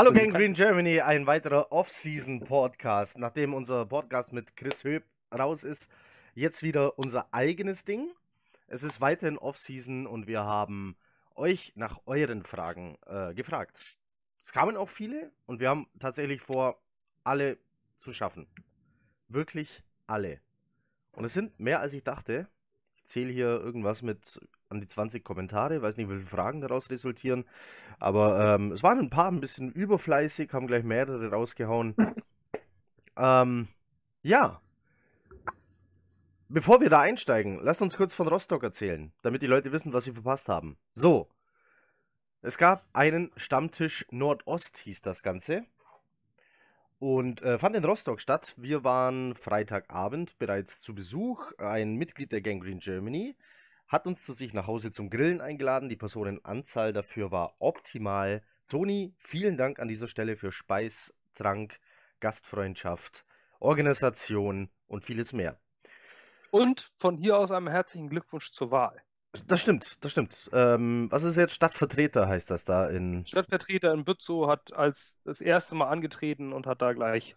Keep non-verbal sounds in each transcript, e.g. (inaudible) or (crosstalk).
Hallo Gang Green Germany, ein weiterer Off-Season-Podcast. Nachdem unser Podcast mit Chris Höb raus ist, jetzt wieder unser eigenes Ding. Es ist weiterhin Off-Season und wir haben euch nach euren Fragen äh, gefragt. Es kamen auch viele und wir haben tatsächlich vor, alle zu schaffen. Wirklich alle. Und es sind mehr als ich dachte. Ich zähle hier irgendwas mit an die 20 Kommentare, weiß nicht, wie viele Fragen daraus resultieren. Aber ähm, es waren ein paar ein bisschen überfleißig, haben gleich mehrere rausgehauen. (laughs) ähm, ja. Bevor wir da einsteigen, lasst uns kurz von Rostock erzählen, damit die Leute wissen, was sie verpasst haben. So. Es gab einen Stammtisch Nordost, hieß das Ganze. Und äh, fand in Rostock statt. Wir waren Freitagabend bereits zu Besuch. Ein Mitglied der Gang Green Germany hat uns zu sich nach Hause zum Grillen eingeladen. Die Personenanzahl dafür war optimal. Toni, vielen Dank an dieser Stelle für Speis, Trank, Gastfreundschaft, Organisation und vieles mehr. Und von hier aus einen herzlichen Glückwunsch zur Wahl. Das stimmt, das stimmt. Ähm, was ist jetzt Stadtvertreter, heißt das da in. Stadtvertreter in Bützow hat als das erste Mal angetreten und hat da gleich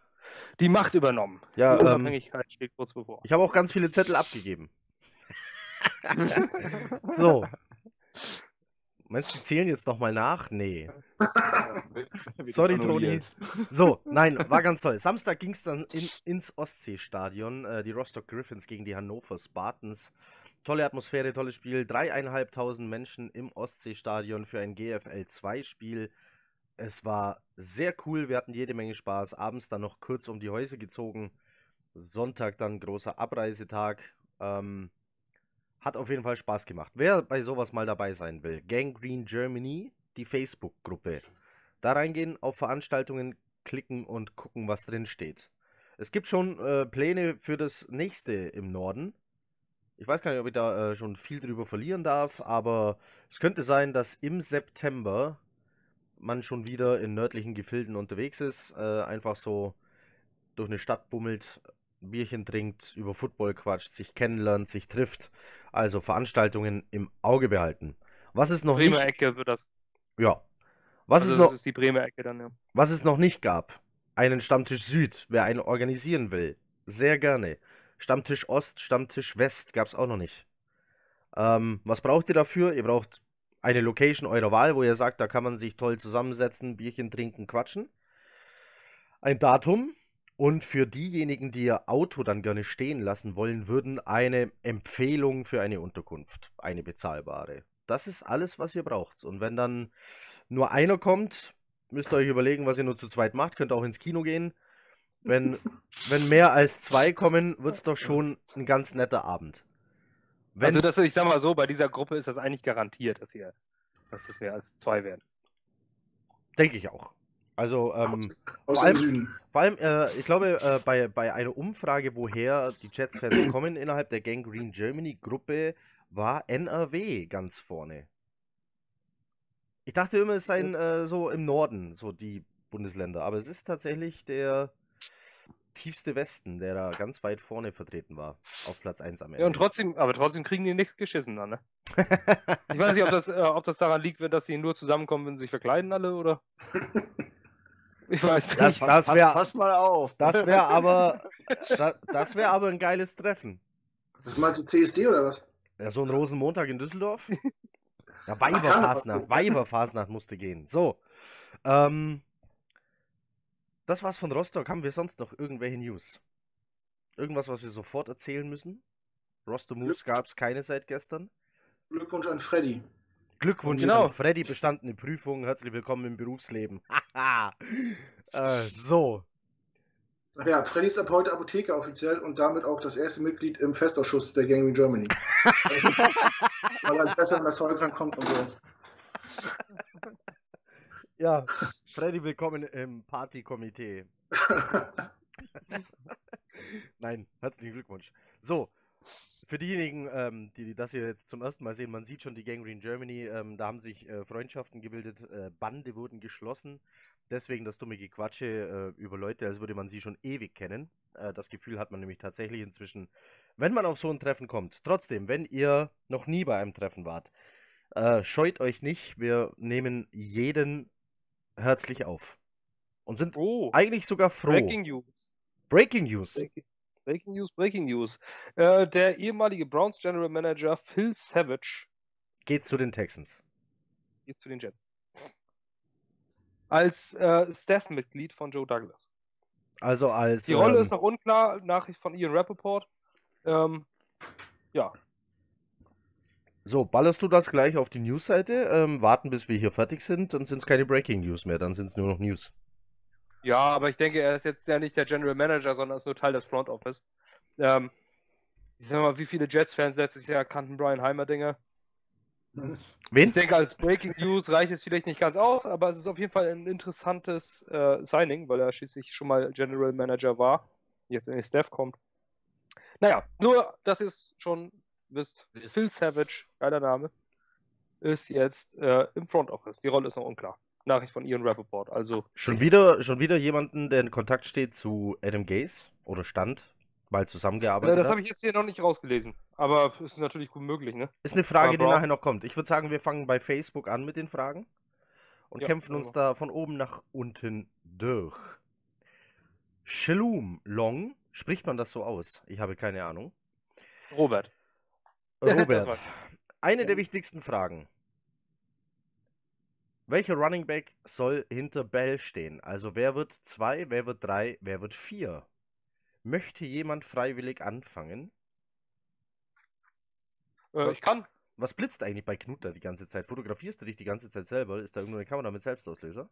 die Macht übernommen. Ja, die ähm, Unabhängigkeit steht kurz bevor. Ich habe auch ganz viele Zettel abgegeben. (laughs) so. Meinst du, die zählen jetzt nochmal nach? Nee. Sorry, Toni. So, nein, war (laughs) ganz toll. Samstag ging es dann in, ins Ostseestadion. Äh, die Rostock Griffins gegen die Hannover Spartans. Tolle Atmosphäre, tolles Spiel. Dreieinhalbtausend Menschen im Ostseestadion für ein GFL 2-Spiel. Es war sehr cool. Wir hatten jede Menge Spaß. Abends dann noch kurz um die Häuser gezogen. Sonntag dann großer Abreisetag. Ähm, hat auf jeden Fall Spaß gemacht. Wer bei sowas mal dabei sein will, Gang Green Germany, die Facebook-Gruppe. Da reingehen, auf Veranstaltungen klicken und gucken, was drin steht. Es gibt schon äh, Pläne für das nächste im Norden. Ich weiß gar nicht, ob ich da äh, schon viel drüber verlieren darf, aber es könnte sein, dass im September man schon wieder in nördlichen Gefilden unterwegs ist, äh, einfach so durch eine Stadt bummelt, ein Bierchen trinkt, über Football quatscht, sich kennenlernt, sich trifft. Also Veranstaltungen im Auge behalten. Was es noch Bremer nicht. Ecke wird das. Ja. Was also das noch, ist die Bremer Ecke dann, ja. was es noch nicht gab. Einen Stammtisch Süd, wer einen organisieren will. Sehr gerne. Stammtisch Ost, Stammtisch West gab es auch noch nicht. Ähm, was braucht ihr dafür? Ihr braucht eine Location eurer Wahl, wo ihr sagt, da kann man sich toll zusammensetzen, Bierchen trinken, quatschen. Ein Datum. Und für diejenigen, die ihr Auto dann gerne stehen lassen wollen würden, eine Empfehlung für eine Unterkunft. Eine bezahlbare. Das ist alles, was ihr braucht. Und wenn dann nur einer kommt, müsst ihr euch überlegen, was ihr nur zu zweit macht. Könnt auch ins Kino gehen. Wenn, (laughs) wenn mehr als zwei kommen, wird es doch schon ein ganz netter Abend. Wenn, Also das, ich sag mal so, bei dieser Gruppe ist das eigentlich garantiert, dass hier, dass das mehr als zwei werden. denke ich auch. Also, ähm, Aus vor dem allem- Süden. Vor allem, äh, ich glaube, äh, bei, bei einer Umfrage, woher die Jets-Fans (clears throat) kommen innerhalb der Gang Green Germany-Gruppe, war NRW ganz vorne. Ich dachte immer, es seien äh, so im Norden, so die Bundesländer, aber es ist tatsächlich der tiefste Westen, der da ganz weit vorne vertreten war, auf Platz 1 am Ende. Ja, und trotzdem, aber trotzdem kriegen die nichts geschissen dann, ne? (laughs) Ich weiß nicht, ob das, äh, ob das daran liegt, dass sie nur zusammenkommen, wenn sie sich verkleiden alle, oder? (laughs) Ich weiß nicht. Das, das Pass, wäre pass mal auf. das wär (laughs) aber, da, das wär aber ein geiles Treffen. Was meinst du, CSD oder was? Ja, so ein Rosenmontag in Düsseldorf. (laughs) Ja, Weiberfasnacht. (laughs) Weiberfasnacht musste gehen. So. Ähm, das war's von Rostock. Haben wir sonst noch irgendwelche News? Irgendwas, was wir sofort erzählen müssen? Roster Moves gab's keine seit gestern. Glückwunsch an Freddy. Glückwunsch Genau. an Freddy, bestandene Prüfung. Herzlich willkommen im Berufsleben. Haha. (laughs) äh, so. Ach ja, Freddy ist ab heute Apotheker offiziell und damit auch das erste Mitglied im Festausschuss der Gang in Germany. (laughs) Weil er besser in das Zeug rankommt und so. Ja, Freddy, willkommen im Partykomitee. (laughs) Nein, herzlichen Glückwunsch. So, für diejenigen, ähm, die, die das hier jetzt zum ersten Mal sehen, man sieht schon die Gangrene Germany, ähm, da haben sich äh, Freundschaften gebildet, äh, Bande wurden geschlossen. Deswegen das dumme Gequatsche äh, über Leute, als würde man sie schon ewig kennen. Äh, das Gefühl hat man nämlich tatsächlich inzwischen, wenn man auf so ein Treffen kommt. Trotzdem, wenn ihr noch nie bei einem Treffen wart, äh, scheut euch nicht, wir nehmen jeden herzlich auf. Und sind Oh, eigentlich sogar froh. Breaking News. Breaking News. Breaking, Breaking News, Breaking News. Äh, der ehemalige Browns General Manager Phil Savage Geht zu den Texans. geht zu den Jets. Als äh, Staff-Mitglied von Joe Douglas. Also als. Die Rolle ähm, ist noch unklar, Nachricht von Ian Rappaport. Ähm, ja, So, ballerst du das gleich auf die News-Seite? Ähm, warten, bis wir hier fertig sind, dann sind es keine Breaking News mehr, dann sind es nur noch News. Ja, aber ich denke, er ist jetzt ja nicht der General Manager, sondern ist nur Teil des Front Office. Ähm, ich sag mal, wie viele Jets-Fans letztes Jahr kannten Brian Heimerdinger? Wen? Ich denke, als Breaking News reicht es vielleicht nicht ganz aus, aber es ist auf jeden Fall ein interessantes äh, Signing, weil er schließlich schon mal General Manager war, jetzt in den Staff kommt. Naja, nur, dass ihr es schon wisst, Phil Savage, geiler Name, ist jetzt äh, im Front Office. Die Rolle ist noch unklar. Nachricht von Ian Rappaport. Also, Schon wieder, schon wieder jemanden, der in Kontakt steht zu Adam Gaze oder stand, mal äh, zusammengearbeitet das hat. habe ich jetzt hier noch nicht rausgelesen, aber ist natürlich gut möglich, ne? Ist eine Frage, Aber die nachher noch kommt. Ich würde sagen, wir fangen bei Facebook an mit den Fragen und Ja, kämpfen uns machen da von oben nach unten durch. Shalom Long, spricht man das so aus? Ich habe keine Ahnung. Robert. (laughs) Das Robert, eine der wichtigsten Fragen. Welcher Running Back soll hinter Bell stehen? Also wer wird zwei, wer wird drei, wer wird vier? Möchte jemand freiwillig anfangen? Äh, ich kann. Was blitzt eigentlich bei Knut da die ganze Zeit? Fotografierst du dich die ganze Zeit selber? Ist da irgendwo eine Kamera mit Selbstauslöser?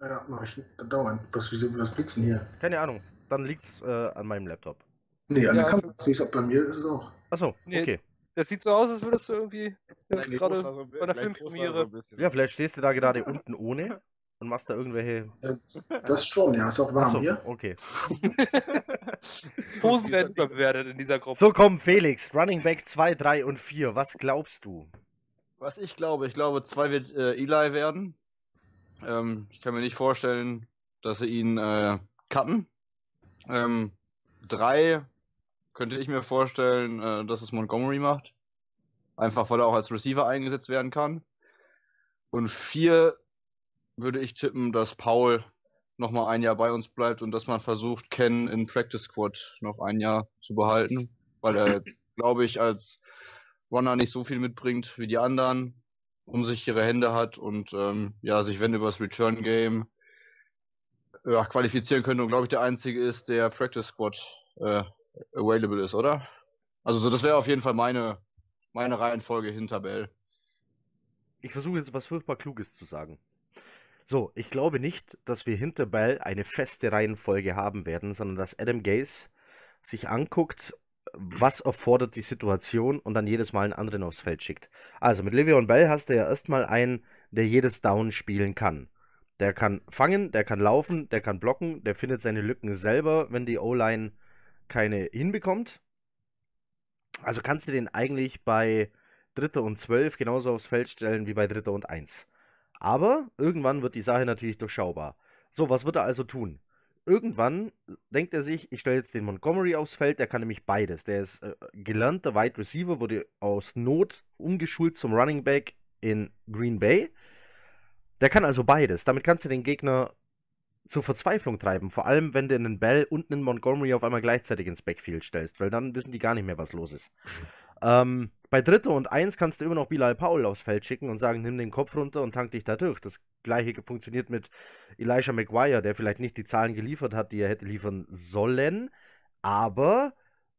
Ja, mach ich dauernd. Was, wieso, was blitzen hier? Keine Ahnung. Dann liegt's äh, an meinem Laptop. Nee, an Ja. der Kamera sehe ich es bei mir, ist es auch. Achso, Nee, okay. Das sieht so aus, als würdest du irgendwie gerade so bei großer Filmpremiere. so. Ja, vielleicht stehst du da gerade unten ohne und machst da irgendwelche. Das, das schon, ja, ist auch warm Achso, hier. okay. (laughs) Posen werden überbewertet in dieser Gruppe. So, komm, Felix. Running Back 2, 3 und 4. Was glaubst du? Was ich glaube, ich glaube, zwei wird äh, Eli werden. Ähm, ich kann mir nicht vorstellen, dass sie ihn äh, cutten. Ähm, drei könnte ich mir vorstellen, äh, dass es Montgomery macht. Einfach weil er auch als Receiver eingesetzt werden kann. Und vier würde ich tippen, dass Paul nochmal ein Jahr bei uns bleibt und dass man versucht, Ken in Practice Squad noch ein Jahr zu behalten. Weil er, glaube ich, als Runner nicht so viel mitbringt wie die anderen, unsichere Hände hat und ähm, ja, sich wenn über das Return Game ja, qualifizieren könnte und glaube ich der einzige ist, der Practice Squad äh, available ist, oder? Also so, das wäre auf jeden Fall meine, meine Reihenfolge hinter Bell. Ich versuche jetzt was furchtbar Kluges zu sagen. So, ich glaube nicht, dass wir hinter Bell eine feste Reihenfolge haben werden, sondern dass Adam Gaze sich anguckt, was erfordert die Situation und dann jedes Mal einen anderen aufs Feld schickt. Also mit Le'Veon Bell hast du ja erstmal einen, der jedes Down spielen kann. Der kann fangen, der kann laufen, der kann blocken, der findet seine Lücken selber, wenn die O-Line keine hinbekommt. Also kannst du den eigentlich bei Dritter und Zwölf genauso aufs Feld stellen wie bei Dritter und Eins. Aber irgendwann wird die Sache natürlich durchschaubar. So, was wird er also tun? Irgendwann denkt er sich, ich stelle jetzt den Montgomery aufs Feld, der kann nämlich beides. Der ist äh, gelernter Wide Receiver, wurde aus Not umgeschult zum Running Back in Green Bay. Der kann also beides. Damit kannst du den Gegner zur Verzweiflung treiben. Vor allem, wenn du einen Bell und einen Montgomery auf einmal gleichzeitig ins Backfield stellst, weil dann wissen die gar nicht mehr, was los ist. Ähm, bei Dritter und Eins kannst du immer noch Bilal Paul aufs Feld schicken und sagen, nimm den Kopf runter und tank dich da durch. Das gleiche funktioniert mit Elijah McGuire, der vielleicht nicht die Zahlen geliefert hat, die er hätte liefern sollen, aber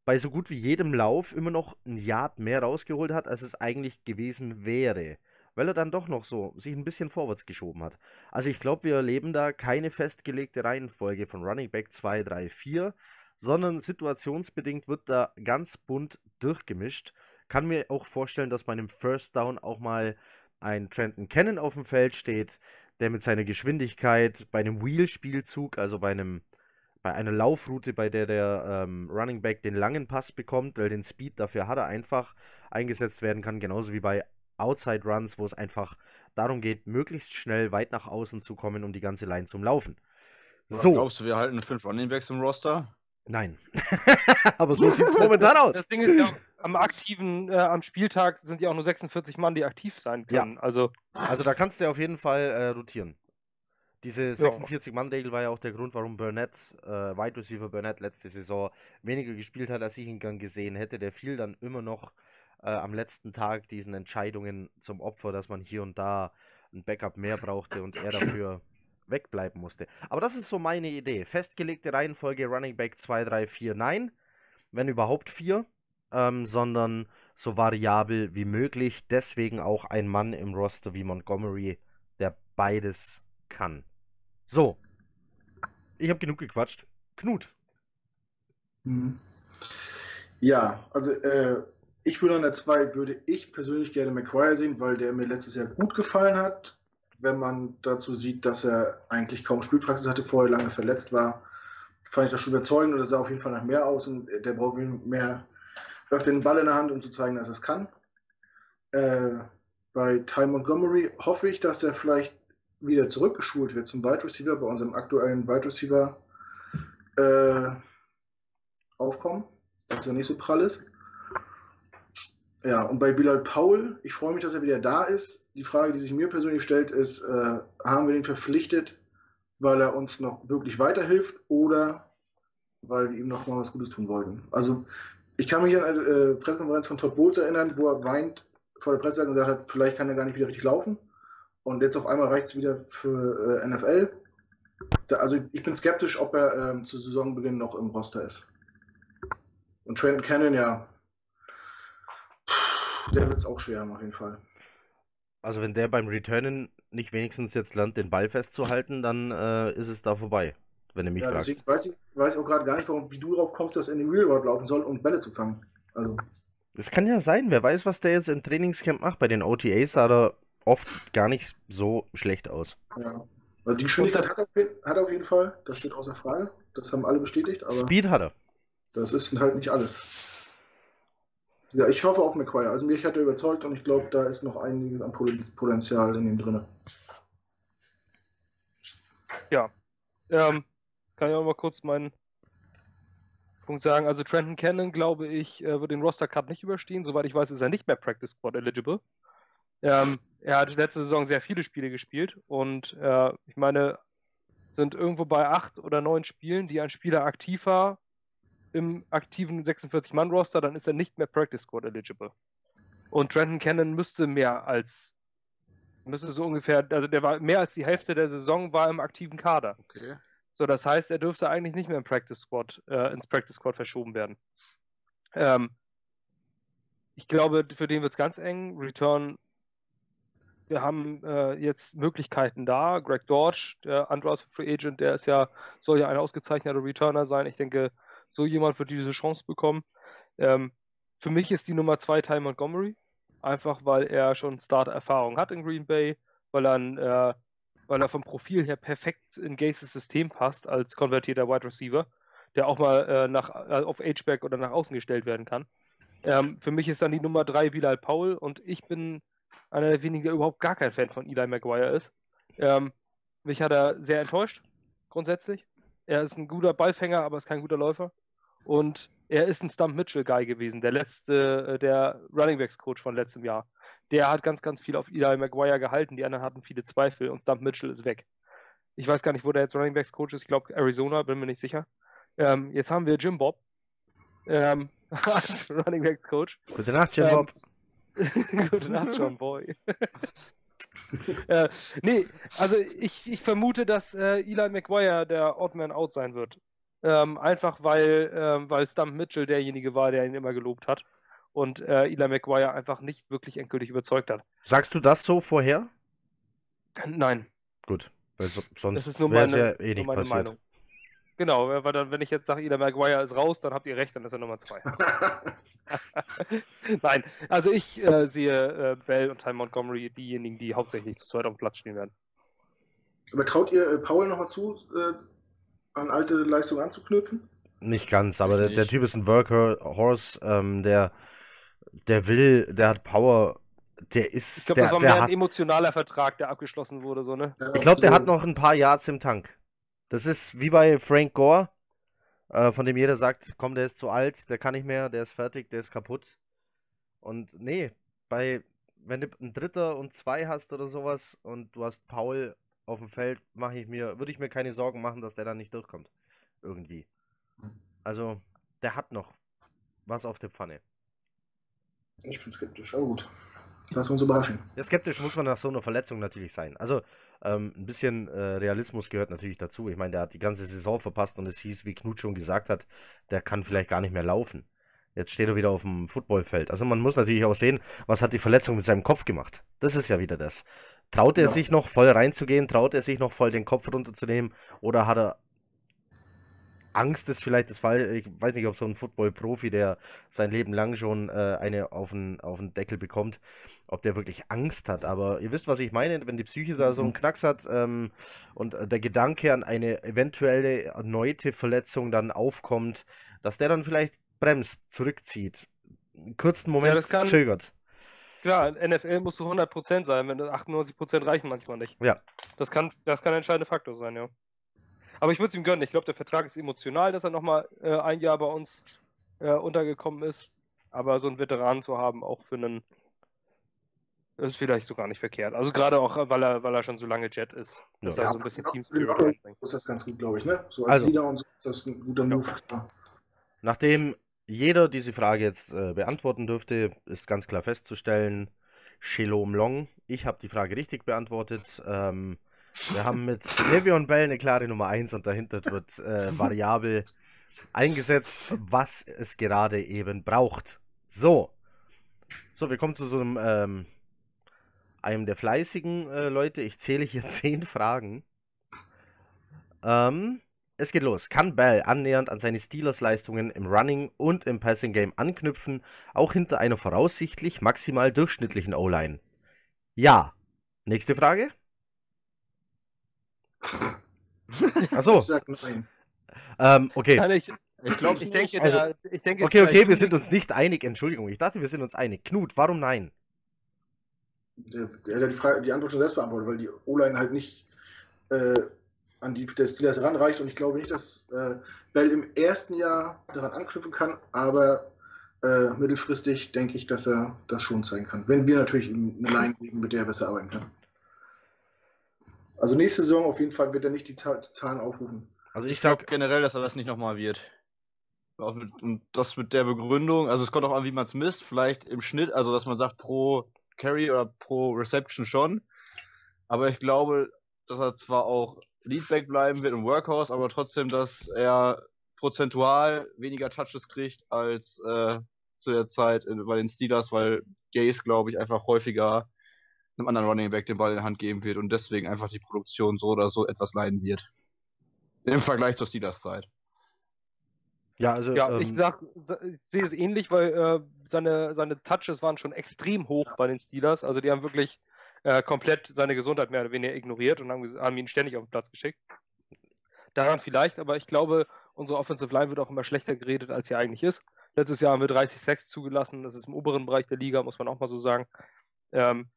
bei so gut wie jedem Lauf immer noch ein Yard mehr rausgeholt hat, als es eigentlich gewesen wäre. Weil er dann doch noch so sich ein bisschen vorwärts geschoben hat. Also ich glaube, wir erleben da keine festgelegte Reihenfolge von Running Back 2, 3, 4, sondern situationsbedingt wird da ganz bunt durchgemischt. Kann mir auch vorstellen, dass bei einem First Down auch mal ein Trenton Cannon auf dem Feld steht, der mit seiner Geschwindigkeit bei einem Wheel-Spielzug, also bei einem bei einer Laufroute, bei der der ähm, Running Back den langen Pass bekommt, weil den Speed dafür hat er einfach eingesetzt werden kann, genauso wie bei Outside Runs, wo es einfach darum geht, möglichst schnell weit nach außen zu kommen, um die ganze Line zum Laufen. So, Glaubst du, wir halten fünf Running Backs im Roster? nein. (laughs) Aber so sieht es momentan aus. Das Ding ist ja, am aktiven, äh, am Spieltag sind ja auch nur 46 Mann, die aktiv sein Ja. können. Also, Also da kannst du auf jeden Fall äh, rotieren. Diese 46-Mann-Regel war ja auch der Grund, warum Burnett, äh, Wide Receiver Burnett letzte Saison weniger gespielt hat, als ich ihn gern gesehen hätte. Der fiel dann immer noch äh, am letzten Tag diesen Entscheidungen zum Opfer, dass man hier und da ein Backup mehr brauchte und er dafür wegbleiben musste. Aber das ist so meine Idee. Festgelegte Reihenfolge Running Back 2, 3, 4, nein. Wenn überhaupt 4. Ähm, sondern so variabel wie möglich. Deswegen auch ein Mann im Roster wie Montgomery, der beides kann. So. Ich habe genug gequatscht. Knut. Mhm. Ja, also äh, ich würde an der 2 würde ich persönlich gerne McQuire sehen, weil der mir letztes Jahr gut gefallen hat. Wenn man dazu sieht, dass er eigentlich kaum Spielpraxis hatte, vorher lange verletzt war, fand ich das schon überzeugend und das sah auf jeden Fall nach mehr aus und der braucht mehr, öfter den Ball in der Hand, um zu zeigen, dass er es kann. Äh, bei Ty Montgomery hoffe ich, dass er vielleicht wieder zurückgeschult wird zum Wide Receiver bei unserem aktuellen Wide Receiver äh, Aufkommen, dass er nicht so prall ist. Ja, und bei Bilal Paul, ich freue mich, dass er wieder da ist. Die Frage, die sich mir persönlich stellt, ist, äh, haben wir ihn verpflichtet, weil er uns noch wirklich weiterhilft oder weil wir ihm noch mal was Gutes tun wollten? Also ich kann mich an eine äh, Pressekonferenz von Todd Bowles erinnern, wo er weint vor der Presse und gesagt hat, vielleicht kann er gar nicht wieder richtig laufen. Und jetzt auf einmal reicht es wieder für äh, NFL. Da, also ich bin skeptisch, ob er ähm, zu Saisonbeginn noch im Roster ist. Und Trent Cannon, ja, der wird es auch schwer haben, auf jeden Fall. Also wenn der beim Returnen nicht wenigstens jetzt lernt, den Ball festzuhalten, dann äh, ist es da vorbei, wenn du mich ja, fragst. Weiß ich, weiß ich auch gerade gar nicht, warum, wie du drauf kommst, dass er in den Real World laufen soll, um Bälle zu fangen. Also. Das kann ja sein. Wer weiß, was der jetzt im Trainingscamp macht. Bei den OTAs sah er oft gar nicht so schlecht aus. Ja. Also die Geschwindigkeit hat, hat er auf jeden Fall. Das steht außer Frage. Das haben alle bestätigt. Speed hat er. Das ist halt nicht alles. Ja, ich hoffe auf McQuire. Also mich hat er überzeugt und ich glaube, da ist noch einiges an Potenzial in ihm drin. Ja. Ähm, kann ich auch mal kurz meinen Punkt sagen. Also Trenton Cannon, glaube ich, äh, wird den Roster Cut nicht überstehen. Soweit ich weiß, ist er nicht mehr Practice Squad eligible. Ähm, er hat letzte Saison sehr viele Spiele gespielt und äh, ich meine, sind irgendwo bei acht oder neun Spielen, die ein Spieler aktiv war, im aktiven 46-Mann-Roster, dann ist er nicht mehr Practice Squad eligible. Und Trenton Cannon müsste mehr als, müsste so ungefähr, also der war mehr als die Hälfte der Saison war im aktiven Kader. Okay. So, das heißt, er dürfte eigentlich nicht mehr im Practice Squad, äh, ins Practice Squad verschoben werden. Ähm, ich glaube, für den wird es ganz eng. Return, wir haben äh, jetzt Möglichkeiten da. Greg Dortch, der Undrafted Free Agent, der ist ja, soll ja ein ausgezeichneter Returner sein. Ich denke, so jemand wird diese Chance bekommen. Ähm, für mich ist die Nummer zwei Ty Montgomery, einfach weil er schon Starter-Erfahrung hat in Green Bay, weil er, äh, weil er vom Profil her perfekt in Gases System passt als konvertierter Wide Receiver, der auch mal äh, nach, äh, auf H-Back oder nach außen gestellt werden kann. Ähm, für mich ist dann die Nummer drei Bilal Paul und ich bin einer der wenigen, der überhaupt gar kein Fan von Eli Maguire ist. Ähm, mich hat er sehr enttäuscht, grundsätzlich. Er ist ein guter Ballfänger, aber ist kein guter Läufer. Und er ist ein Stump Mitchell-Guy gewesen, der letzte, äh, der Running Backs-Coach von letztem Jahr. Der hat ganz, ganz viel auf Eli Maguire gehalten, die anderen hatten viele Zweifel und Stump Mitchell ist weg. Ich weiß gar nicht, wo der jetzt Running Backs-Coach ist. Ich glaube Arizona, bin mir nicht sicher. Ähm, jetzt haben wir Jim Bob ähm, (laughs) als Running Backs-Coach. Gute Nacht, Jim ähm, Bob. (laughs) Gute Nacht, John Boy. (laughs) (laughs) äh, nee, also ich, ich vermute, dass äh, Eli McGuire der Odd Man Out sein wird. Ähm, einfach weil, ähm, weil Stump Mitchell derjenige war, der ihn immer gelobt hat. Und äh, Eli McGuire einfach nicht wirklich endgültig überzeugt hat. Sagst du das so vorher? Nein. Gut, weil so, sonst wäre es ja eh nicht passiert. Meinung. Genau, weil dann, wenn ich jetzt sage, Ida Maguire ist raus, dann habt ihr recht, dann ist er Nummer zwei. (laughs) Nein, also ich äh, sehe äh, Bell und Ty Montgomery diejenigen, die hauptsächlich zu zweit auf dem Platz stehen werden. Aber traut ihr äh, Paul nochmal zu, äh, an alte Leistungen anzuknüpfen? Nicht ganz, aber der, der, Typ ist ein Workhorse, ähm, der, der will, der hat Power, der ist. Ich glaube, das war mehr ein emotionaler Vertrag, der abgeschlossen wurde, so, ne? ich glaube, der hat noch ein paar Yards im Tank. Das ist wie bei Frank Gore, äh, von dem jeder sagt, komm, der ist zu alt, der kann nicht mehr, der ist fertig, der ist kaputt. Und nee, bei, wenn du ein Dritter und zwei hast oder sowas und du hast Paul auf dem Feld mache ich mir, würde ich mir keine Sorgen machen, dass der dann nicht durchkommt. Irgendwie. Also, der hat noch was auf der Pfanne. Ich bin skeptisch, aber gut. Lass uns überraschen. Ja, skeptisch muss man nach so einer Verletzung natürlich sein. Also, ähm, ein bisschen äh, Realismus gehört natürlich dazu. Ich meine, der hat die ganze Saison verpasst und es hieß, wie Knut schon gesagt hat, der kann vielleicht gar nicht mehr laufen. Jetzt steht er wieder auf dem Footballfeld. Also man muss natürlich auch sehen, was hat die Verletzung mit seinem Kopf gemacht. Das ist ja wieder das. Traut er Ja. sich noch voll reinzugehen? Traut er sich noch voll den Kopf runterzunehmen? Oder hat er Angst, ist vielleicht das Fall. Ich weiß nicht, ob so ein Football-Profi, der sein Leben lang schon äh, eine auf den, auf den Deckel bekommt, ob der wirklich Angst hat. Aber ihr wisst, was ich meine, wenn die Psyche da so einen Knacks hat ähm, und der Gedanke an eine eventuelle erneute Verletzung dann aufkommt, dass der dann vielleicht bremst, zurückzieht, einen kurzen Moment das kann- zögert. Klar, NFL musst du 100% sein, wenn du 98% reichen manchmal nicht. Ja. Das kann, das kann ein entscheidender Faktor sein, ja. Aber ich würde es ihm gönnen. Ich glaube, der Vertrag ist emotional, dass er nochmal äh, ein Jahr bei uns äh, untergekommen ist. Aber so einen Veteran zu haben, auch für einen, ist vielleicht so gar nicht verkehrt. Also gerade auch, weil er, weil er schon so lange Jet ist, dass Ja. er so ein bisschen Team für den Spirit Rocket reinbringt. ist das ganz gut, glaube ich, ne? So als Also. Leader und so ist das ein guter Move, klar. Nachdem jeder diese Frage jetzt äh, beantworten dürfte, ist ganz klar festzustellen, Shalom Long, ich habe die Frage richtig beantwortet. Ähm, wir haben mit Le'Veon Bell eine klare Nummer 1 und dahinter wird äh, variabel eingesetzt, was es gerade eben braucht. So. So, wir kommen zu so einem, ähm, einem der fleißigen äh, Leute. Ich zähle hier (laughs) zehn Fragen. Ähm, es geht los. Kann Bell annähernd an seine Steelers-Leistungen im Running und im Passing-Game anknüpfen, auch hinter einer voraussichtlich maximal durchschnittlichen O-Line? Ja. Nächste Frage. (laughs) Achso, Ich sag nein. ähm, okay. Nein, ich, Ich glaube, ich denke, Also, der, ich denke, Okay, okay, wir sind uns nicht einig. Entschuldigung, ich dachte, wir sind uns einig. Knut, warum nein? Der, der hat die, Frage, die Antwort schon selbst beantwortet, weil die O-Line halt nicht äh, an die der Steelers ranreicht und ich glaube nicht, dass äh, Bell im ersten Jahr daran anknüpfen kann, aber äh, mittelfristig denke ich, dass er das schon zeigen kann. Wenn wir natürlich ihm eine Line geben, mit der er besser arbeiten kann. Also nächste Saison auf jeden Fall wird er nicht die, Zahl, die Zahlen aufrufen. Also ich ich glaube sag, generell, dass er das nicht nochmal wird. Mit, und das mit der Begründung, also es kommt auch an, wie man es misst, vielleicht im Schnitt, also dass man sagt pro Carry oder pro Reception schon. Aber ich glaube, dass er zwar auch Leadback bleiben wird im Workhouse, aber trotzdem, dass er prozentual weniger Touches kriegt als äh, zu der Zeit in, bei den Steelers, weil Gaze, glaube ich, einfach häufiger einem anderen Running Back den Ball in die Hand geben wird und deswegen einfach die Produktion so oder so etwas leiden wird. Im Vergleich zur Steelers-Zeit. ja, also Ja, ähm, ich sag, ich sehe es ähnlich, weil äh, seine, seine Touches waren schon extrem hoch bei den Steelers. Also die haben wirklich äh, komplett seine Gesundheit mehr oder weniger ignoriert und haben, haben ihn ständig auf den Platz geschickt. Daran vielleicht, aber ich glaube, unsere Offensive Line wird auch immer schlechter geredet, als sie eigentlich ist. Letztes Jahr haben wir 30 Sacks zugelassen. Das ist im oberen Bereich der Liga, muss man auch mal so sagen. Ähm,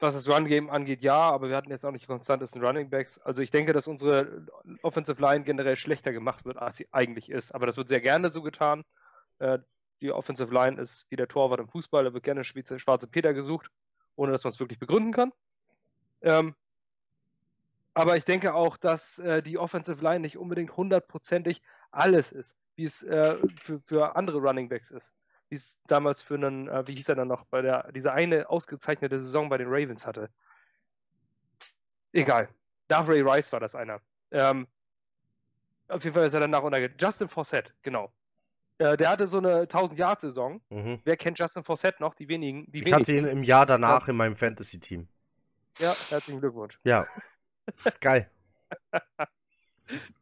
was das Run-Game angeht, ja, aber wir hatten jetzt auch nicht die konstantesten Running Backs. Also ich denke, dass unsere Offensive Line generell schlechter gemacht wird, als sie eigentlich ist. Aber das wird sehr gerne so getan. Äh, die Offensive Line ist wie der Torwart im Fußball, da wird gerne schwarze, Peter gesucht, ohne dass man es wirklich begründen kann. Ähm, aber ich denke auch, dass äh, die Offensive Line nicht unbedingt hundertprozentig alles ist, wie es äh, für andere Running Backs ist. Wie es damals für einen, äh, wie hieß er dann noch, bei der, diese eine ausgezeichnete Saison bei den Ravens hatte. Egal. Nach Ray Rice war das einer. Ähm, auf jeden Fall ist er danach untergegangen. Justin Forsett, genau. Äh, der hatte so eine 1000-Yard-Saison. mhm. Wer kennt Justin Forsett noch? Die wenigen. Die ich hatte ihn im Jahr danach in meinem Fantasy-Team. Ja, herzlichen Glückwunsch. Ja. (laughs) Geil.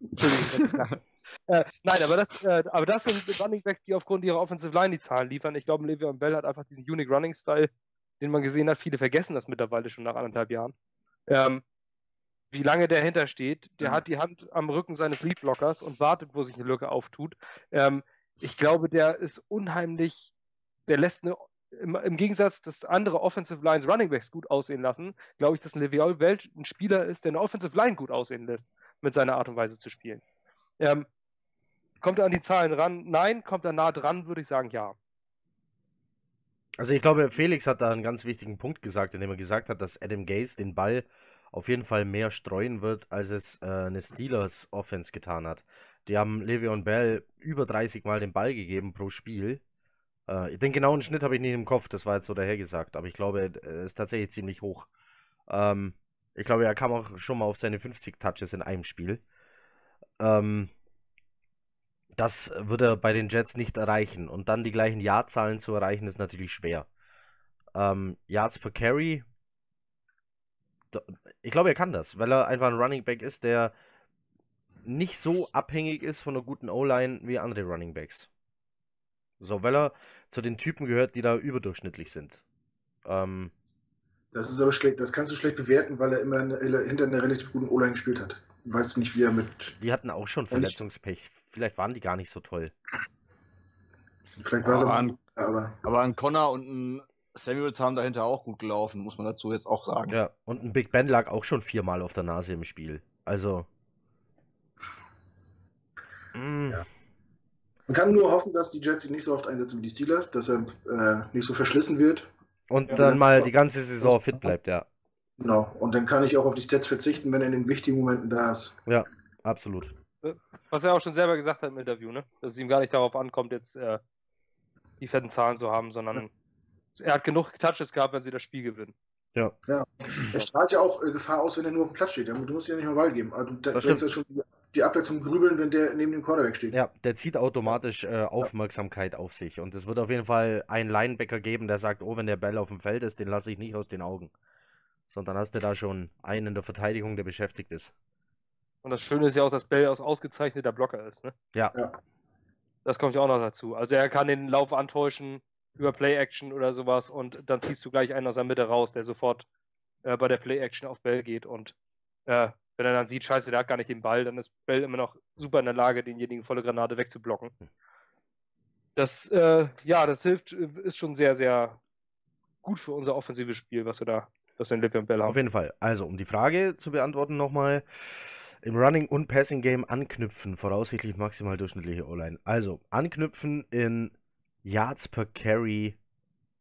Entschuldigung. Äh, nein, aber das, äh, aber das sind Running Backs, die aufgrund ihrer Offensive Line die Zahlen liefern. Ich glaube, Le'Veon Bell hat einfach diesen Unique Running Style, den man gesehen hat. Viele vergessen das mittlerweile schon nach anderthalb Jahren. Ähm, wie lange der hinter steht, der Mhm. hat die Hand am Rücken seines Leadblockers und wartet, wo sich eine Lücke auftut. Ähm, ich glaube, der ist unheimlich, der lässt eine, im, im Gegensatz, dass andere Offensive Lines Running Backs gut aussehen lassen, glaube ich, dass ein Le'Veon Bell ein Spieler ist, der eine Offensive Line gut aussehen lässt, mit seiner Art und Weise zu spielen. Ähm, kommt er an die Zahlen ran? Nein. Kommt er nah dran, würde ich sagen, ja. Also ich glaube, Felix hat da einen ganz wichtigen Punkt gesagt, indem er gesagt hat, dass Adam Gaze den Ball auf jeden Fall mehr streuen wird, als es äh, eine Steelers Offense getan hat. Die haben Le'Veon Bell über 30 Mal den Ball gegeben pro Spiel. Äh, den genauen Schnitt habe ich nicht im Kopf, das war jetzt so dahergesagt, aber ich glaube, er ist tatsächlich ziemlich hoch. Ähm, ich glaube, er kam auch schon mal auf seine 50 Touches in einem Spiel. Ähm, das wird er bei den Jets nicht erreichen. Und dann die gleichen Jahrzahlen zu erreichen, ist natürlich schwer. Ähm, Yards per Carry, ich glaube, er kann das, weil er einfach ein Running Back ist, der nicht so abhängig ist von einer guten O-Line wie andere Running Backs. So, weil er zu den Typen gehört, die da überdurchschnittlich sind. Ähm, das ist aber schlecht, das kannst du schlecht bewerten, weil er immer eine, hinter einer relativ guten O-Line gespielt hat. Ich weiß nicht, wie er mit. Die hatten auch schon Verletzungspech. Vielleicht waren die gar nicht so toll. Vielleicht war es aber, an, aber. aber an Connor und ein Samuels haben dahinter auch gut gelaufen, muss man dazu jetzt auch sagen. Ja, und ein Big Ben lag auch schon viermal auf der Nase im Spiel. Also. Mm. Ja. Man kann nur hoffen, dass die Jets sich nicht so oft einsetzen wie die Steelers, dass er äh, nicht so verschlissen wird. Und ja, dann mal die ganze Saison fit bleibt, ja. Genau. Und dann kann ich auch auf die Stats verzichten, wenn er in den wichtigen Momenten da ist. Ja, absolut. Was er auch schon selber gesagt hat im Interview, ne? Dass es ihm gar nicht darauf ankommt, jetzt äh, die fetten Zahlen zu haben, sondern er hat genug Touches gehabt, wenn sie das Spiel gewinnen. Ja. ja. Er strahlt ja auch äh, Gefahr aus, wenn er nur auf dem Platz steht. Du musst ja nicht mal Ball geben. Also, du, das stimmt. Ja schon die Abwehr zum Grübeln, wenn der neben dem Quarterback steht. Ja, der zieht automatisch äh, Aufmerksamkeit ja. auf sich. Und es wird auf jeden Fall einen Linebacker geben, der sagt, oh, wenn der Ball auf dem Feld ist, den lasse ich nicht aus den Augen. Sondern hast du da schon einen in der Verteidigung, der beschäftigt ist. Und das Schöne ist ja auch, dass Bell aus ausgezeichneter Blocker ist, ne? Ja. ja. Das kommt ja auch noch dazu. Also er kann den Lauf antäuschen, über Play-Action oder sowas und dann ziehst du gleich einen aus der Mitte raus, der sofort äh, bei der Play-Action auf Bell geht und äh, wenn er dann sieht, scheiße, der hat gar nicht den Ball, dann ist Bell immer noch super in der Lage, denjenigen volle Granate wegzublocken. Das, äh, ja, das hilft, ist schon sehr, sehr gut für unser offensives Spiel, was wir da, wir in Lippe und Bell haben. Auf jeden Fall. Also, um die Frage zu beantworten nochmal, im Running- und Passing-Game anknüpfen, voraussichtlich maximal durchschnittliche O-Line. Also, anknüpfen in Yards per Carry,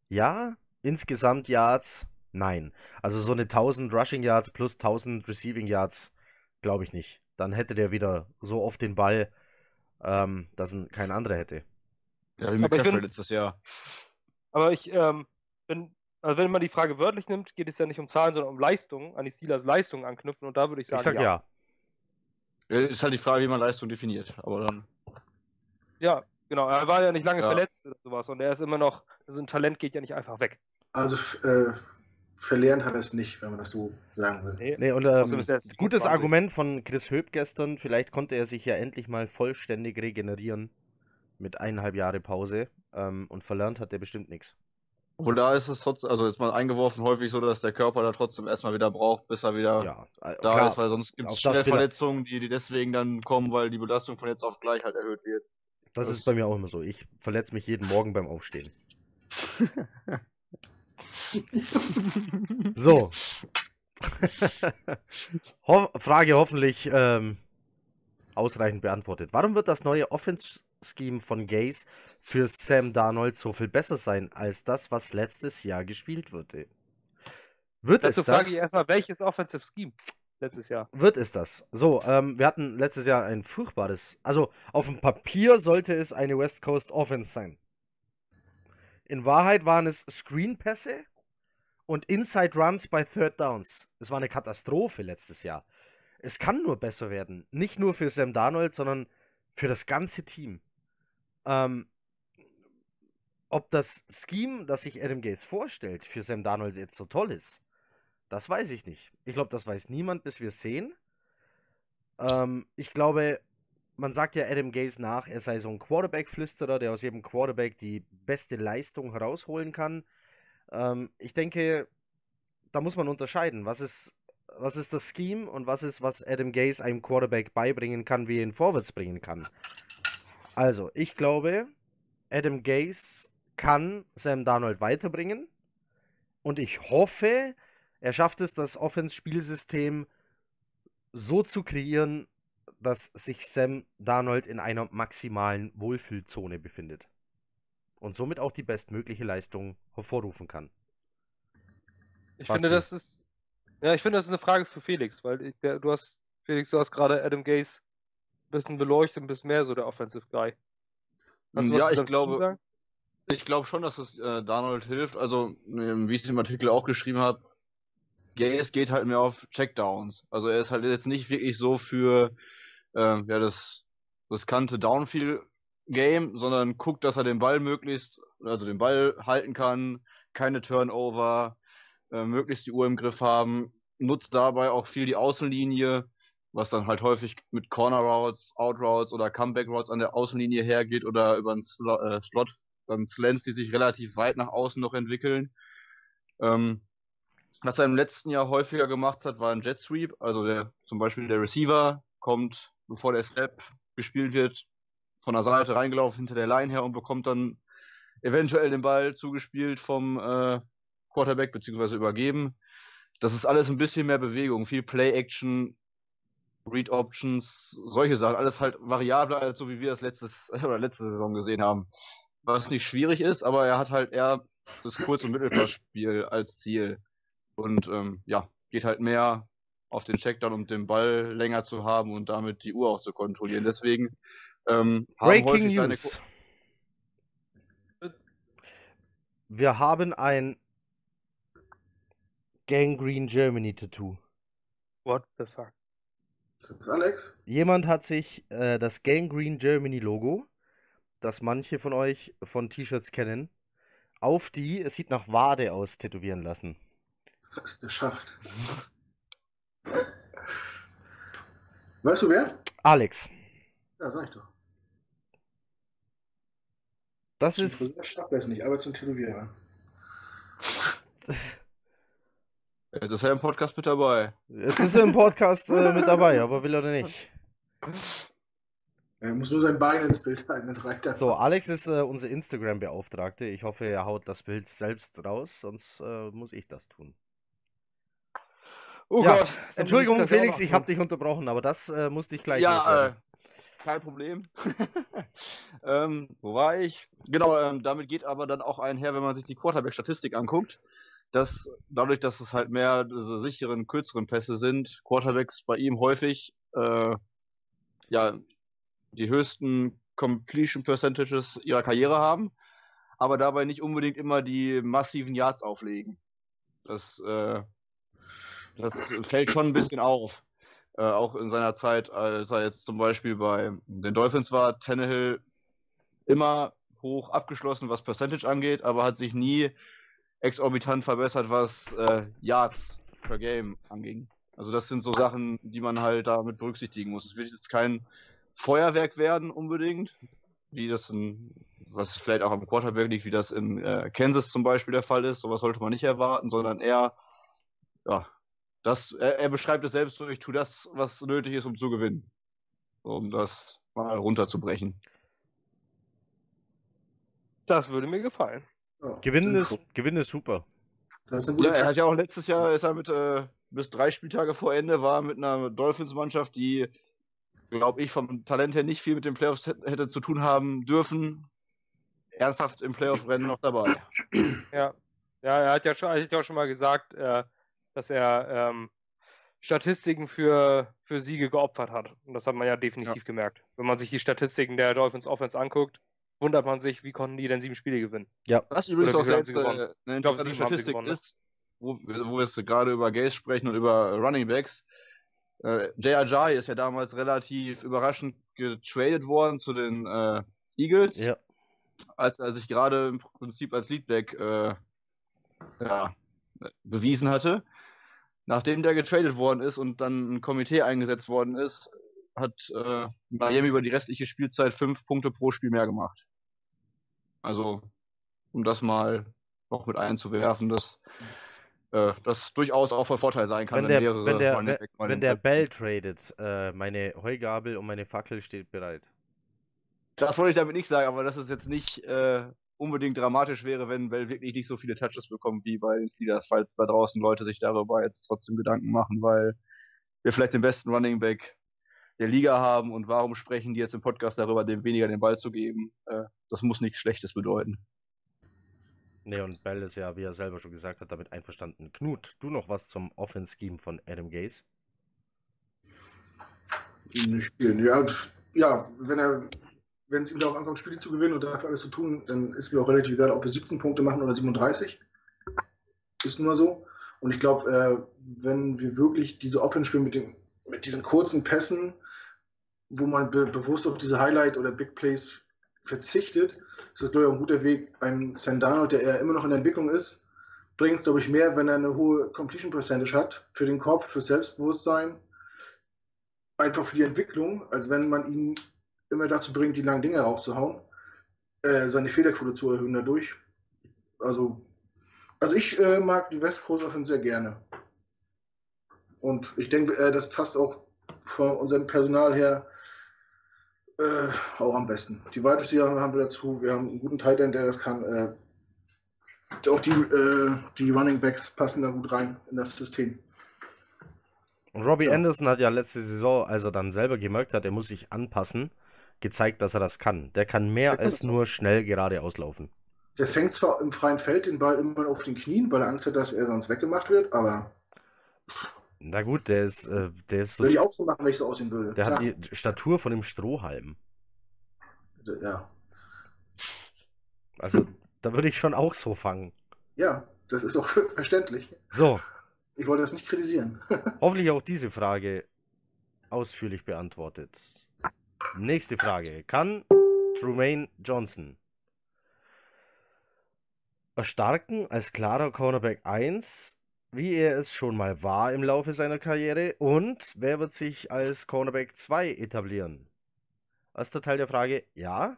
ja. Insgesamt Yards, nein. Also so eine 1000 Rushing Yards plus 1000 Receiving Yards, glaube ich nicht. Dann hätte der wieder so oft den Ball, ähm, dass ihn kein anderer hätte. Ja, wie McCaffrey letztes Jahr. Aber ich, ähm, wenn, also wenn man die Frage wörtlich nimmt, geht es ja nicht um Zahlen, sondern um Leistung, an die Steelers Leistung anknüpfen und da würde ich sagen, ich sag ja. ja. Ist halt die Frage, wie man Leistung definiert, aber dann. Ja, Genau, er war ja nicht lange ja. verletzt oder sowas und er ist immer noch, also ein Talent geht ja nicht einfach weg. Also äh, verlieren hat er es nicht, wenn man das so sagen will. Nee, nee und ähm, gutes Argument von Chris Höb gestern, vielleicht konnte er sich ja endlich mal vollständig regenerieren mit eineinhalb Jahre Pause ähm, und verlernt hat er bestimmt nichts. Obwohl da ist es trotzdem, also jetzt mal eingeworfen, häufig so, dass der Körper da trotzdem erstmal wieder braucht, bis er wieder ja, äh, da klar, ist, weil sonst gibt es schnell Verletzungen, die, die deswegen dann kommen, weil die Belastung von jetzt auf gleich halt erhöht wird. Das ist bei mir auch immer so. Ich verletze mich jeden Morgen beim Aufstehen. (laughs) so. (laughs) Ho Frage hoffentlich ähm, ausreichend beantwortet. Warum wird das neue Offense-Scheme von Gaze für Sam Darnold so viel besser sein als das, was letztes Jahr gespielt wurde? Wird Dazu es das? frage ich erstmal, welches Offensive Scheme? letztes Jahr. Wird es das? So, ähm, wir hatten letztes Jahr ein furchtbares. Also, auf dem Papier sollte es eine West Coast Offense sein. In Wahrheit waren es Screenpässe und Inside Runs bei Third Downs. Es war eine Katastrophe letztes Jahr. Es kann nur besser werden. Nicht nur für Sam Darnold, sondern für das ganze Team. Ähm, ob das Scheme, das sich Adam Gaze vorstellt, für Sam Darnold jetzt so toll ist, das weiß ich nicht. Ich glaube, das weiß niemand, bis wir es sehen. Ähm, ich glaube, man sagt ja Adam Gaze nach, er sei so ein Quarterback-Flüsterer, der aus jedem Quarterback die beste Leistung herausholen kann. Ähm, ich denke, da muss man unterscheiden. Was ist, was ist das Scheme und was ist, was Adam Gaze einem Quarterback beibringen kann, wie er ihn vorwärts bringen kann? Also, ich glaube, Adam Gaze kann Sam Darnold weiterbringen. Und ich hoffe, er schafft es, das Offense-Spielsystem so zu kreieren, dass sich Sam Darnold in einer maximalen Wohlfühlzone befindet. Und somit auch die bestmögliche Leistung hervorrufen kann. Ich Basti. finde, das ist. Ja, ich finde, das ist eine Frage für Felix, weil der, du hast, Felix, du hast gerade Adam Gaze bisschen beleuchtet und bist mehr so der Offensive Guy. Du ja, ich glaube, ich glaube schon, dass es äh, Donald hilft. Also, ähm, wie ich es im Artikel auch geschrieben habe, Gaze geht halt mehr auf Checkdowns. Also er ist halt jetzt nicht wirklich so für äh, ja, das riskante Downfield-Game, sondern guckt, dass er den Ball möglichst, also den Ball halten kann, keine Turnover, äh, möglichst die Uhr im Griff haben, nutzt dabei auch viel die Außenlinie, was dann halt häufig mit Corner Routes, Out Routes oder Comeback Routes an der Außenlinie hergeht oder über einen Sl äh, Slot, dann Slants, die sich relativ weit nach außen noch entwickeln. Ähm, was er im letzten Jahr häufiger gemacht hat, war ein Jet Sweep, also der, zum Beispiel der Receiver kommt, bevor der Snap gespielt wird, von der Seite reingelaufen hinter der Line her und bekommt dann eventuell den Ball zugespielt vom äh, Quarterback beziehungsweise übergeben. Das ist alles ein bisschen mehr Bewegung, viel Play-Action, Read-Options, solche Sachen, alles halt variabler als so wie wir das letztes (laughs) oder letzte Saison gesehen haben. Was nicht schwierig ist, aber er hat halt eher das Kurz- und Mittelpassspiel als Ziel. Und ähm, ja, geht halt mehr auf den Checkdown, um den Ball länger zu haben und damit die Uhr auch zu kontrollieren. Deswegen ähm, Breaking News. Wir haben ein Gangrene Germany Tattoo. What the fuck? Alex? Jemand hat sich äh, das Gangrene Germany Logo, das manche von euch von T-Shirts kennen, auf die, es sieht nach Wade aus, tätowieren lassen. Was der schafft. Weißt du wer? Alex. Ja, sag ich doch. Das ist. Schafft es nicht, aber zum Tätowierer. (laughs) Jetzt ist er im Podcast mit dabei. Jetzt ist er im Podcast äh, mit dabei, aber will er nicht. Er muss nur sein Bein ins Bild halten, das reicht dann. So, Alex ist äh, unser Instagram-Beauftragte. Ich hoffe, er haut das Bild selbst raus, sonst äh, muss ich das tun. Oh ja. Gott. Entschuldigung, Felix, ich habe dich unterbrochen, aber das äh, musste ich gleich Ja, äh, kein Problem. (laughs) ähm, wo war ich? Genau, ähm, damit geht aber dann auch einher, wenn man sich die Quarterback-Statistik anguckt dass dadurch, dass es halt mehr diese sicheren, kürzeren Pässe sind, Quarterbacks bei ihm häufig äh, ja die höchsten Completion Percentages ihrer Karriere haben, aber dabei nicht unbedingt immer die massiven Yards auflegen. Das, äh, das fällt schon ein bisschen auf. Äh, auch in seiner Zeit, als er jetzt zum Beispiel bei den Dolphins war, Tannehill immer hoch abgeschlossen, was Percentage angeht, aber hat sich nie exorbitant verbessert, was äh, Yards per Game anging. Also das sind so Sachen, die man halt damit berücksichtigen muss. Es wird jetzt kein Feuerwerk werden unbedingt, wie das in, was vielleicht auch am Quarterback liegt, wie das in äh, Kansas zum Beispiel der Fall ist. Sowas sollte man nicht erwarten, sondern eher, ja, das, er, er beschreibt es selbst so, ich tue das, was nötig ist, um zu gewinnen. Um das mal runterzubrechen. Das würde mir gefallen. Ja, Gewinnen, ist, Gewinnen ist super. Ist ja, er hat ja auch letztes Jahr, ist er mit, äh, bis drei Spieltage vor Ende, war mit einer Dolphins-Mannschaft, die, glaube ich, vom Talent her nicht viel mit den Playoffs hätte zu tun haben dürfen, ernsthaft im Playoff-Rennen noch dabei. Ja. ja, er hat ja schon, hat ja auch schon mal gesagt, äh, dass er ähm, Statistiken für, für Siege geopfert hat. Und das hat man ja definitiv ja. gemerkt. Wenn man sich die Statistiken der Dolphins Offense anguckt, wundert man sich, wie konnten die denn sieben Spiele gewinnen? Ja. Was übrigens auch selbst äh, eine interessante Statistik ist, wo, wo wir jetzt gerade über Gaze sprechen und über Running Backs. Äh, J.R. Jai ist ja damals relativ überraschend getradet worden zu den äh, Eagles. Ja. Als er sich gerade im Prinzip als Leadback äh, ja, bewiesen hatte. Nachdem der getradet worden ist und dann ein Komitee eingesetzt worden ist, hat äh, Miami über die restliche Spielzeit fünf Punkte pro Spiel mehr gemacht. Also, um das mal noch mit einzuwerfen, dass äh, das durchaus auch von Vorteil sein kann, wenn, der, mehrere wenn der, wenn, wenn der Bell tradet, äh, meine Heugabel und meine Fackel steht bereit. Das wollte ich damit nicht sagen, aber dass es jetzt nicht äh, unbedingt dramatisch wäre, wenn Bell wirklich nicht so viele Touches bekommt wie bei den Steelers, falls da draußen Leute sich darüber jetzt trotzdem Gedanken machen, weil wir vielleicht den besten Running Back der Liga haben und warum sprechen die jetzt im Podcast darüber, dem weniger den Ball zu geben. Äh, das muss nichts Schlechtes bedeuten. Nee, und Bell ist ja, wie er selber schon gesagt hat, damit einverstanden. Knut, du noch was zum Offense-Scheme von Adam Gaze? Nicht spielen. Ja, ja, wenn er, wenn es ihm darauf ankommt, Spiele zu gewinnen und dafür alles zu tun, dann ist mir auch relativ egal, ob wir 17 Punkte machen oder 37. Ist nur so. Und ich glaube, äh, wenn wir wirklich diese Offense spielen mit, den, mit diesen kurzen Pässen, wo man be bewusst auf diese Highlight oder Big Plays verzichtet, ist das, glaube ich, ein guter Weg. Ein Sandano, der eher immer noch in Entwicklung ist, bringt es, glaube ich, mehr, wenn er eine hohe Completion Percentage hat, für den Kopf, für Selbstbewusstsein, einfach für die Entwicklung, als wenn man ihn immer dazu bringt, die langen Dinge rauszuhauen, äh, seine Fehlerquote zu erhöhen dadurch. Also, also ich äh, mag die West Coast Offense sehr gerne. Und ich denke, äh, das passt auch von unserem Personal her äh, auch am besten. Die Wide Receiver haben wir dazu. Wir haben einen guten Tight End, der das kann. Äh, auch die, äh, die Running Backs passen da gut rein in das System. Robbie ja. Anderson hat ja letzte Saison, als er dann selber gemerkt hat, er muss sich anpassen, gezeigt, dass er das kann. Der kann mehr der als nur schnell geradeaus laufen. Der fängt zwar im freien Feld den Ball immer auf den Knien, weil er Angst hat, dass er sonst weggemacht wird, aber. Na gut, der ist. Äh, der ist würde ich auch so machen, wenn ich so aussehen würde. Der Klar. hat die Statur von dem Strohhalm. Ja. Also, da würde ich schon auch so fangen. Ja, das ist auch (laughs) verständlich. So, ich wollte das nicht kritisieren. (laughs) Hoffentlich auch diese Frage ausführlich beantwortet. Nächste Frage. Kann Trumaine Johnson erstarken als klarer Cornerback 1, wie er es schon mal war im Laufe seiner Karriere? Und wer wird sich als Cornerback 2 etablieren? Erster Teil der Frage, ja.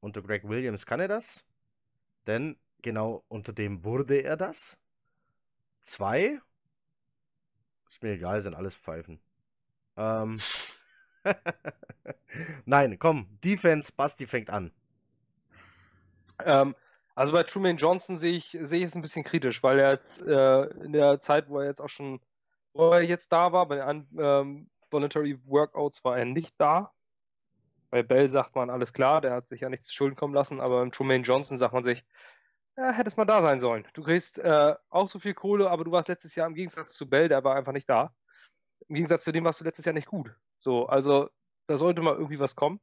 Unter Greg Williams kann er das. Denn genau unter dem wurde er das. Zwei, ist mir egal, sind alles Pfeifen. Ähm. (laughs) Nein, komm, Defense, Basti fängt an. Ähm, also bei Truman Johnson sehe ich, sehe ich es ein bisschen kritisch, weil er jetzt, äh, in der Zeit, wo er jetzt auch schon, wo er jetzt da war, bei den ähm, Voluntary Workouts war er nicht da. Bei Bell sagt man, alles klar, der hat sich ja nichts zu Schulden kommen lassen, aber beim Truman Johnson sagt man sich, ja, hättest mal da sein sollen. Du kriegst äh, auch so viel Kohle, aber du warst letztes Jahr im Gegensatz zu Bell, der war einfach nicht da. Im Gegensatz zu dem warst du letztes Jahr nicht gut. So, also da sollte mal irgendwie was kommen.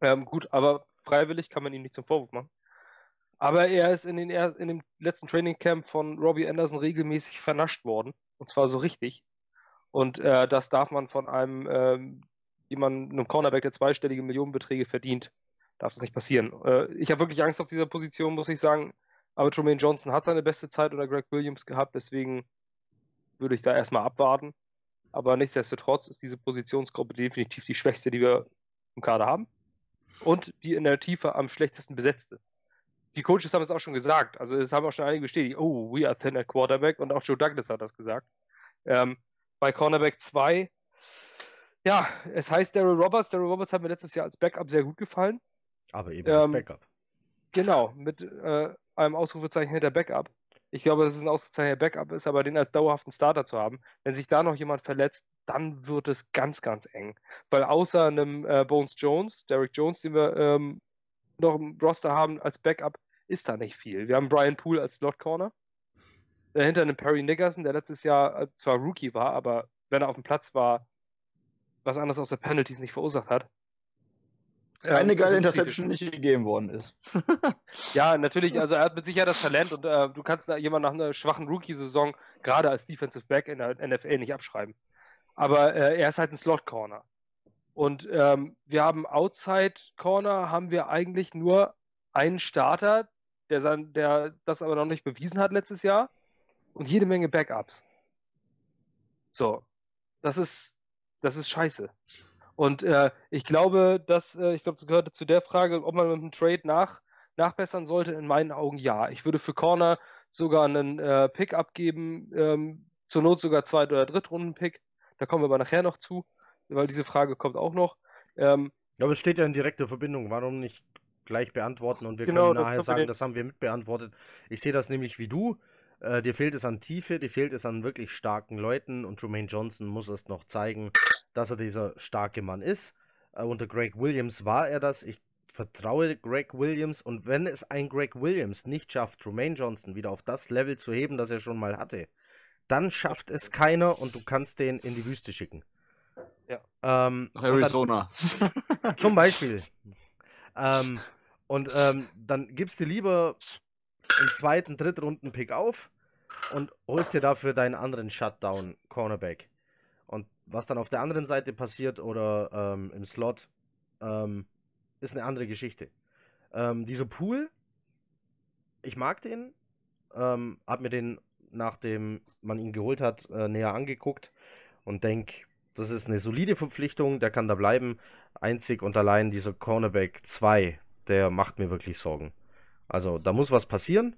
Ähm, gut, aber freiwillig kann man ihm nicht zum Vorwurf machen. Aber er ist in, den, in dem letzten Trainingcamp von Robbie Anderson regelmäßig vernascht worden. Und zwar so richtig. Und äh, das darf man von einem, ähm, jemandem, einem Cornerback, der zweistellige Millionenbeträge verdient, darf das nicht passieren. Äh, ich habe wirklich Angst auf dieser Position, muss ich sagen. Aber Truman Johnson hat seine beste Zeit unter Greg Williams gehabt, deswegen würde ich da erstmal abwarten. Aber nichtsdestotrotz ist diese Positionsgruppe definitiv die schwächste, die wir im Kader haben. Und die in der Tiefe am schlechtesten besetzte. Die Coaches haben es auch schon gesagt. Also es haben auch schon einige bestätigt, oh, we are thin at Quarterback. Und auch Joe Douglas hat das gesagt. Ähm, bei Cornerback 2, ja, es heißt Daryl Roberts. Daryl Roberts hat mir letztes Jahr als Backup sehr gut gefallen. Aber eben als ähm, Backup. Genau, mit äh, einem Ausrufezeichen hinter Backup. Ich glaube, dass es ein ausgezeichneter Backup ist, aber den als dauerhaften Starter zu haben, wenn sich da noch jemand verletzt, dann wird es ganz, ganz eng. Weil außer einem äh, Bones Jones, Derek Jones, den wir ähm, noch im Roster haben als Backup, ist da nicht viel. Wir haben Brian Poole als Slot Corner. Dahinter einen Perry Nickerson, der letztes Jahr äh, zwar Rookie war, aber wenn er auf dem Platz war, was anderes außer Penalties nicht verursacht hat. Eine geile Interception nicht gegeben worden ist. (laughs) ja, natürlich, also er hat mit Sicherheit das Talent und äh, du kannst da jemand nach einer schwachen Rookie-Saison gerade als Defensive Back in der NFL nicht abschreiben. Aber äh, er ist halt ein Slot-Corner. Und ähm, wir haben Outside-Corner, haben wir eigentlich nur einen Starter, der, sein, der das aber noch nicht bewiesen hat letztes Jahr und jede Menge Backups. So, das ist, das ist scheiße. Und äh, ich glaube, dass, äh, ich glaube, das gehört zu der Frage, ob man mit einem Trade nach, nachbessern sollte, in meinen Augen ja. Ich würde für Corner sogar einen äh, Pick abgeben, ähm, zur Not sogar Zweit- oder Drittrunden-Pick. Da kommen wir aber nachher noch zu, weil diese Frage kommt auch noch. Ähm, ja, aber es steht ja in direkter Verbindung. Warum nicht gleich beantworten und wir genau, können nachher sagen, das haben wir mitbeantwortet. Ich sehe das nämlich wie du. Äh, dir fehlt es an Tiefe, dir fehlt es an wirklich starken Leuten und Jermaine Johnson muss es noch zeigen, dass er dieser starke Mann ist. Äh, unter Greg Williams war er das. Ich vertraue Greg Williams und wenn es ein Greg Williams nicht schafft, Romaine Johnson wieder auf das Level zu heben, das er schon mal hatte, dann schafft es keiner und du kannst den in die Wüste schicken. Ja. Ähm, Arizona. Dann, (laughs) zum Beispiel. ähm, und ähm, dann gibst du lieber einen zweiten, Drittrunden-Pick auf und holst dir dafür deinen anderen Shutdown-Cornerback. Und was dann auf der anderen Seite passiert oder ähm, im Slot, ähm, ist eine andere Geschichte. Ähm, dieser Pool, ich mag den, ähm, hab mir den, nachdem man ihn geholt hat, äh, näher angeguckt und denke, das ist eine solide Verpflichtung, der kann da bleiben. Einzig und allein dieser Cornerback 2, der macht mir wirklich Sorgen. Also da muss was passieren.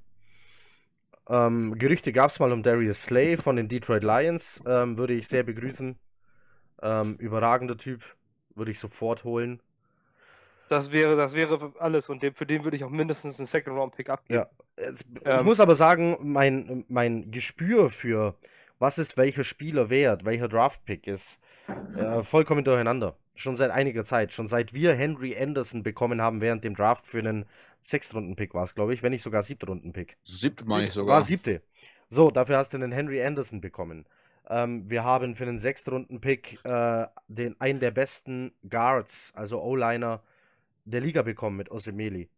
Ähm, Gerüchte gab es mal um Darius Slay von den Detroit Lions, ähm, würde ich sehr begrüßen. Ähm, überragender Typ, würde ich sofort holen. Das wäre, das wäre alles und dem, für den würde ich auch mindestens einen Second Round Pick abgeben. Ja, ähm, ich muss aber sagen, mein, mein Gespür für was ist welcher Spieler wert, welcher Draft Pick ist, äh, vollkommen durcheinander. Schon seit einiger Zeit. Schon seit wir Henry Anderson bekommen haben während dem Draft für einen Sechstrunden-Pick war es, glaube ich, wenn nicht sogar Siebtrunden-Pick. Siebte meine ich sogar. War siebte. So, dafür hast du einen Henry Anderson bekommen. Ähm, wir haben für einen Sechstrunden-Pick äh, den, einen der besten Guards, also O-Liner der Liga bekommen mit Osemeli.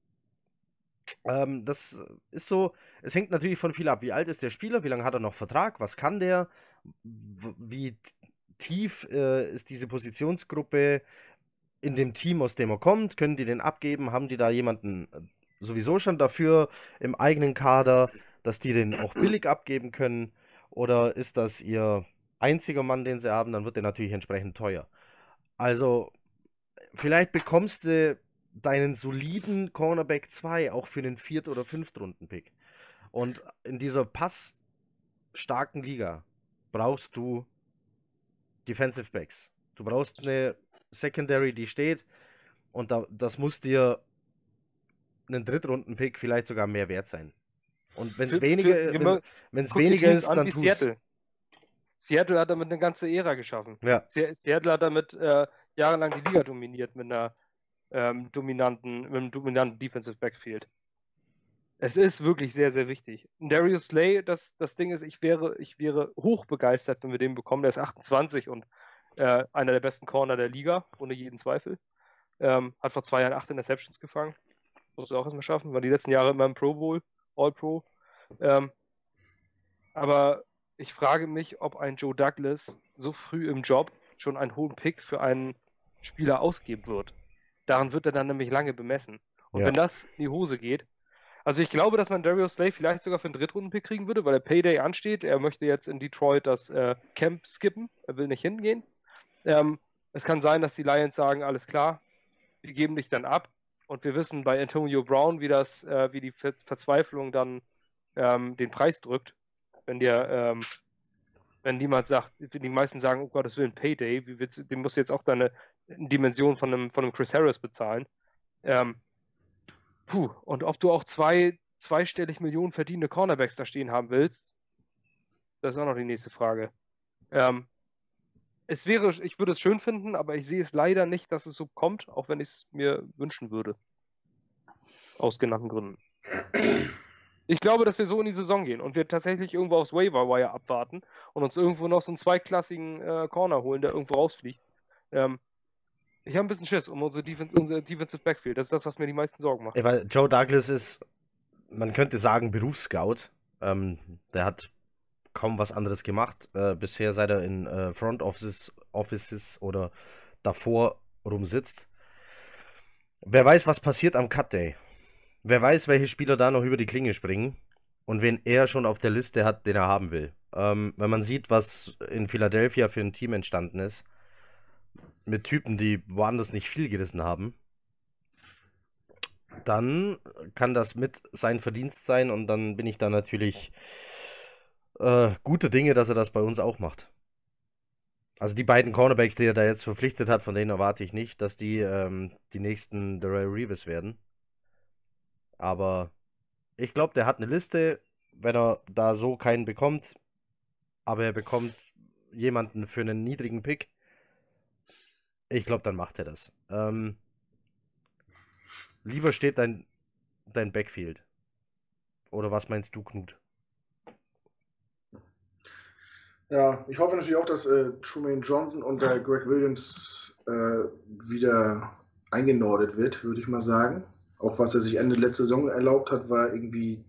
Ähm, das ist so, es hängt natürlich von viel ab. Wie alt ist der Spieler? Wie lange hat er noch Vertrag? Was kann der? Wie tief äh, ist diese Positionsgruppe in dem Team, aus dem er kommt? Können die den abgeben? Haben die da jemanden äh, sowieso schon dafür im eigenen Kader, dass die den auch (clears throat) billig abgeben können? Oder ist das ihr einziger Mann, den sie haben? Dann wird der natürlich entsprechend teuer. Also, vielleicht bekommst du deinen soliden Cornerback 2 auch für den Viert- oder Fünftrunden-Pick. Und in dieser passstarken Liga brauchst du Defensive Backs. Du brauchst eine Secondary, die steht. Und da, das muss dir einen Drittrunden-Pick vielleicht sogar mehr wert sein. Und wenn es weniger, wenn, es weniger ist, dann tust Seattle. Seattle hat damit eine ganze Ära geschaffen. Ja. Seattle hat damit äh, jahrelang die Liga dominiert mit einer ähm, dominanten, mit einem dominanten Defensive Backfield. Es ist wirklich sehr, sehr wichtig. Darius Slay, das, das Ding ist, ich wäre, ich wäre hoch begeistert, wenn wir den bekommen. Der ist 28 und äh, einer der besten Corner der Liga, ohne jeden Zweifel. Ähm, hat vor zwei Jahren acht Interceptions gefangen. Muss er auch erstmal schaffen. War die letzten Jahre immer im Pro Bowl, All Pro. Ähm, aber ich frage mich, ob ein Joe Douglas so früh im Job schon einen hohen Pick für einen Spieler ausgeben wird. Daran wird er dann nämlich lange bemessen. Und ja. wenn das in die Hose geht, also ich glaube, dass man Darius Slay vielleicht sogar für einen Drittrunden-Pick kriegen würde, weil der Payday ansteht. Er möchte jetzt in Detroit das äh, Camp skippen. Er will nicht hingehen. Ähm, es kann sein, dass die Lions sagen, alles klar, wir geben dich dann ab. Und wir wissen bei Antonio Brown, wie das, äh, wie die Ver Verzweiflung dann ähm, den Preis drückt. Wenn dir, ähm, wenn niemand sagt, die meisten sagen, oh Gott, das will ein Payday, wie willst, dem musst du jetzt auch deine Dimension von einem, von einem Chris Harris bezahlen. Ähm, puh, und ob du auch zwei zweistellig Millionen verdienende Cornerbacks da stehen haben willst, das ist auch noch die nächste Frage. Ähm, es wäre, ich würde es schön finden, aber ich sehe es leider nicht, dass es so kommt, auch wenn ich es mir wünschen würde. Aus genannten Gründen. Ich glaube, dass wir so in die Saison gehen und wir tatsächlich irgendwo aufs Waiver Wire abwarten und uns irgendwo noch so einen zweiklassigen äh, Corner holen, der irgendwo rausfliegt. Ähm, ich habe ein bisschen Schiss um unsere, Defense, unser Defensive Backfield. Das ist das, was mir die meisten Sorgen macht. Ja, weil Joe Douglas ist, man könnte sagen, Berufsscout. Ähm, der hat kaum was anderes gemacht. Äh, bisher, seit er in äh, Front Offices, Offices oder davor rumsitzt. Wer weiß, was passiert am Cut Day. Wer weiß, welche Spieler da noch über die Klinge springen und wen er schon auf der Liste hat, den er haben will. Ähm, wenn man sieht, was in Philadelphia für ein Team entstanden ist, mit Typen, die woanders nicht viel gerissen haben, dann kann das mit sein Verdienst sein und dann bin ich da natürlich äh, gute Dinge, dass er das bei uns auch macht. Also die beiden Cornerbacks, die er da jetzt verpflichtet hat, von denen erwarte ich nicht, dass die ähm, die nächsten Darrell Reeves werden. Aber ich glaube, der hat eine Liste, wenn er da so keinen bekommt, aber er bekommt jemanden für einen niedrigen Pick ich glaube, dann macht er das. Ähm, lieber steht dein, dein Backfield? Oder was meinst du, Knut? Ja, ich hoffe natürlich auch, dass äh, Truman Johnson und der Greg Williams äh, wieder eingenordet wird, würde ich mal sagen. Auch was er sich Ende letzter Saison erlaubt hat, war irgendwie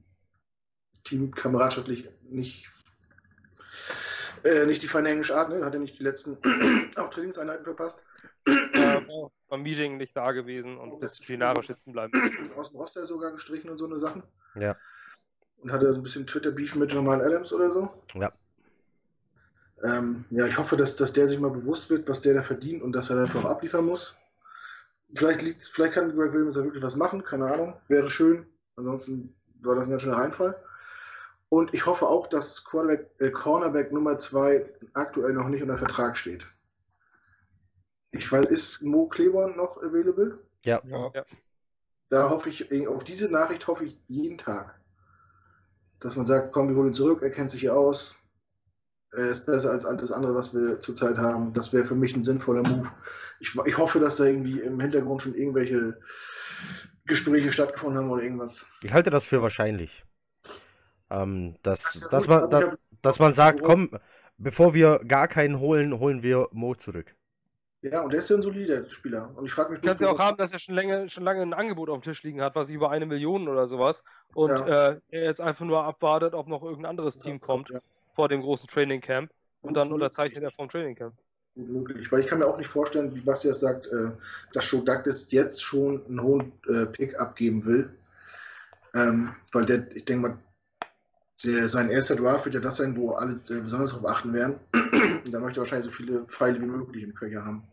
teamkameradschaftlich nicht, äh, nicht die feine englische Art. Ne? Hat er nicht die letzten (clears throat) auch Trainingseinheiten verpasst. Beim Meeting nicht da gewesen und disziplinarisch sitzen bleiben. Aus dem Roster sogar gestrichen und so eine Sachen. Ja. Und hatte so ein bisschen Twitter-Beef mit Jamal Adams oder so. Ja. Ähm, ja, ich hoffe, dass, dass der sich mal bewusst wird, was der da verdient und dass er dafür auch abliefern muss. Vielleicht, liegt's, vielleicht kann Greg Williams da wirklich was machen, keine Ahnung. Wäre schön. Ansonsten war das ein ganz schöner Reinfall. Und ich hoffe auch, dass Quarterback, äh, Cornerback Nummer 2 aktuell noch nicht unter Vertrag steht. Ich weiß, ist Mo Kleborn noch available? Ja. Ja. Da hoffe ich, auf diese Nachricht hoffe ich jeden Tag. Dass man sagt, komm, wir holen ihn zurück, er kennt sich hier aus. Er ist besser als alles andere, was wir zurzeit haben. Das wäre für mich ein sinnvoller Move. Ich, ich hoffe, dass da irgendwie im Hintergrund schon irgendwelche Gespräche stattgefunden haben oder irgendwas. Ich halte das für wahrscheinlich. Ähm, dass, Ja, dass, man, da, dass man sagt, komm, bevor wir gar keinen holen, holen wir Mo zurück. Ja, und der ist ja ein solider Spieler. Und ich frage mich Kannst ja auch haben, dass er schon lange, schon lange ein Angebot auf dem Tisch liegen hat, was über eine Million oder sowas. Und Ja. äh, er jetzt einfach nur abwartet, ob noch irgendein anderes Team kommt Ja, vor dem großen Training Camp. Und dann Mhm. unterzeichnet er vom Training Camp. möglich. Weil ich kann mir auch nicht vorstellen, wie Basti das sagt, äh, dass Joe Douglas jetzt schon einen hohen äh, Pick abgeben will. Ähm, weil der, ich denke mal, der, sein erster Draft wird ja das sein, wo alle äh, besonders darauf achten werden. (clears throat) Und da möchte er wahrscheinlich so viele Pfeile wie möglich im Köcher haben.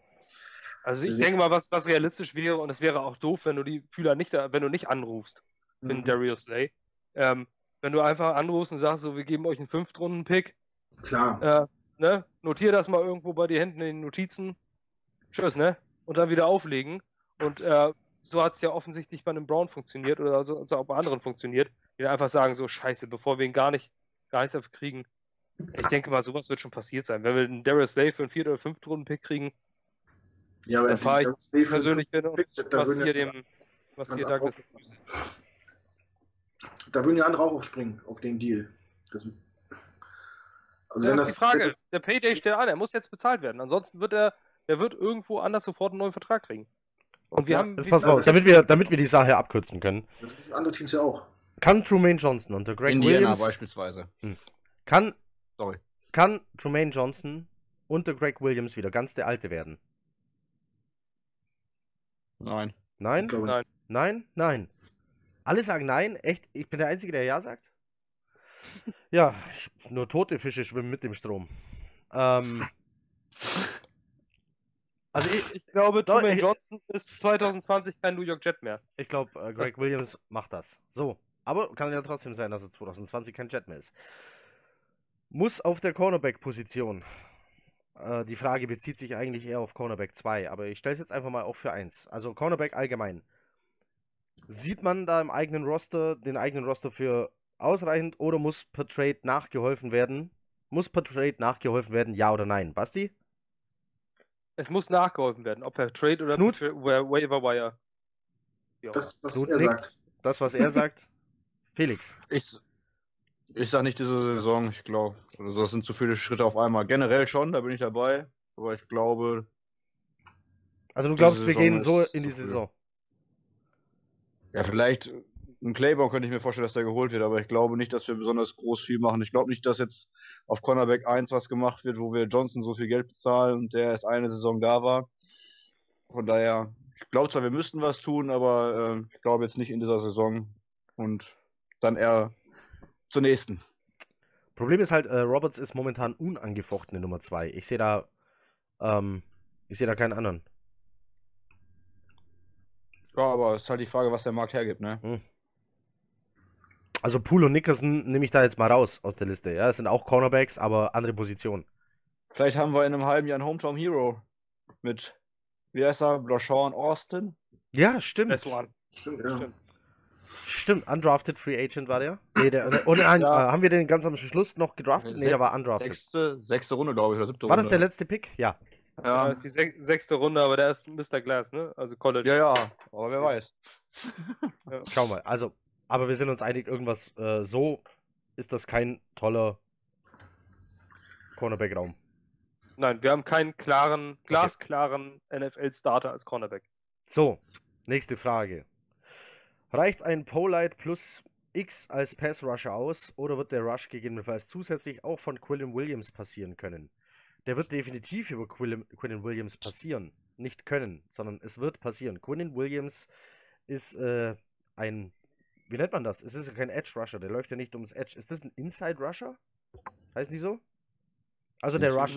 Also ich Also- denke mal, was, was realistisch wäre, und es wäre auch doof, wenn du die Fühler nicht, wenn du nicht anrufst, Mhm. Darius Slay. Ähm, wenn du einfach anrufst und sagst, so, wir geben euch einen Fünftrunden-Pick, Klar. äh, ne, notier das mal irgendwo bei dir hinten in den Notizen. Tschüss, ne? Und dann wieder auflegen. Und äh, so hat es ja offensichtlich bei einem Brown funktioniert oder so, so auch bei anderen funktioniert, die dann einfach sagen, so scheiße, bevor wir ihn gar nicht, gar nichts dafür kriegen. Ich denke mal, sowas wird schon passiert sein. Wenn wir einen Darius Slay für einen Viert- oder Fünftrunden-Pick kriegen, Ja, aber dann fahre ich persönlich hin und was würden hier ja- dem, was hier andere Douglas Da würden ja andere auch aufspringen auf den Deal. Das, also Das wenn ist die Frage. Der Payday steht an, er muss jetzt bezahlt werden. Ansonsten wird er, der wird irgendwo anders sofort einen neuen Vertrag kriegen. Und wir Ja, haben. Pass auf, damit wir, damit wir die Sache abkürzen können. Das wissen andere Teams ja auch. Kann Trumaine Johnson unter Greg Indiana Williams beispielsweise. kann, Sorry. kann Trumaine Johnson unter Greg Williams wieder ganz der Alte werden? Nein. Nein? Nein. Nein? Nein. Alle sagen nein? Echt? Ich bin der Einzige, der ja sagt? (laughs) Ja, nur tote Fische schwimmen mit dem Strom. Ähm, (laughs) also ich, Ich glaube, ich- Johnson ist 2020 kein New York Jet mehr. ich glaube, äh, Greg Williams macht das. So. Aber kann ja trotzdem sein, dass er 2020 kein Jet mehr ist. Muss auf der Cornerback-Position. Äh, die Frage bezieht sich eigentlich eher auf Cornerback 2, aber ich stelle es jetzt einfach mal auch für 1. Also Cornerback allgemein. Sieht man da im eigenen Roster, den eigenen Roster für ausreichend oder muss per Trade nachgeholfen werden? Muss per Trade nachgeholfen werden, ja oder nein? Basti? Es muss nachgeholfen werden, ob per Trade oder Knut? per Wa- Waiver Wire. Ja. das, was Knut er nickt. sagt. Das, was er (laughs) sagt? Felix. Ich, ich sag nicht diese Saison, ich glaube. Also das sind zu viele Schritte auf einmal. Generell schon, da bin ich dabei. Aber ich glaube, Also du glaubst, wir gehen so in die. Saison. ja, vielleicht ein Claiborne könnte ich mir vorstellen, dass der geholt wird, aber ich glaube nicht, dass wir besonders groß viel machen. Ich glaube nicht, dass jetzt auf Cornerback 1 was gemacht wird, wo wir Johnson so viel Geld bezahlen und der erst eine Saison da war. Von daher, ich glaube zwar, wir müssten was tun, aber äh, ich glaube jetzt nicht in dieser Saison und dann eher zur nächsten. Problem ist halt, äh, Roberts ist momentan unangefochtene Nummer 2. Ich sehe da, ähm, ich sehe da keinen anderen. Ja, aber es ist halt die Frage, was der Markt hergibt, ne? Also Poole und Nickerson nehme ich da jetzt mal raus aus der Liste. Ja, es sind auch Cornerbacks, aber andere Positionen. Vielleicht haben wir in einem halben Jahr einen Hometown Hero mit, wie heißt er, Blashawn Austin? Ja, stimmt. Stimmt, ja. Stimmt. Stimmt, undrafted Free Agent war der. Nee, der, der und, nein, Ja. äh, haben wir den ganz am Schluss noch gedraftet? Nee, der war undrafted. Sechste, sechste Runde, glaube ich, oder siebte War Runde. das der letzte Pick? Ja. Ja. Das ist die sech sechste Runde, aber der ist Mr. Glass, ne? Also College. Ja, ja, aber wer weiß. (laughs) ja. Schau mal, also, aber wir sind uns einig, irgendwas äh, so ist das kein toller Cornerback-Raum. Nein, wir haben keinen klaren, glasklaren okay. NFL-Starter als Cornerback. So, nächste Frage. Reicht ein Polite plus X als Pass-Rusher aus oder wird der Rush gegebenenfalls zusätzlich auch von Quillen Williams passieren können? Der wird definitiv über Quillen, Williams passieren. Nicht können, sondern es wird passieren. Quillen Williams ist äh, ein, wie nennt man das? Es ist ja kein Edge-Rusher, der läuft ja nicht ums Edge. Ist das ein Inside-Rusher? Heißen die so? Also der Rush.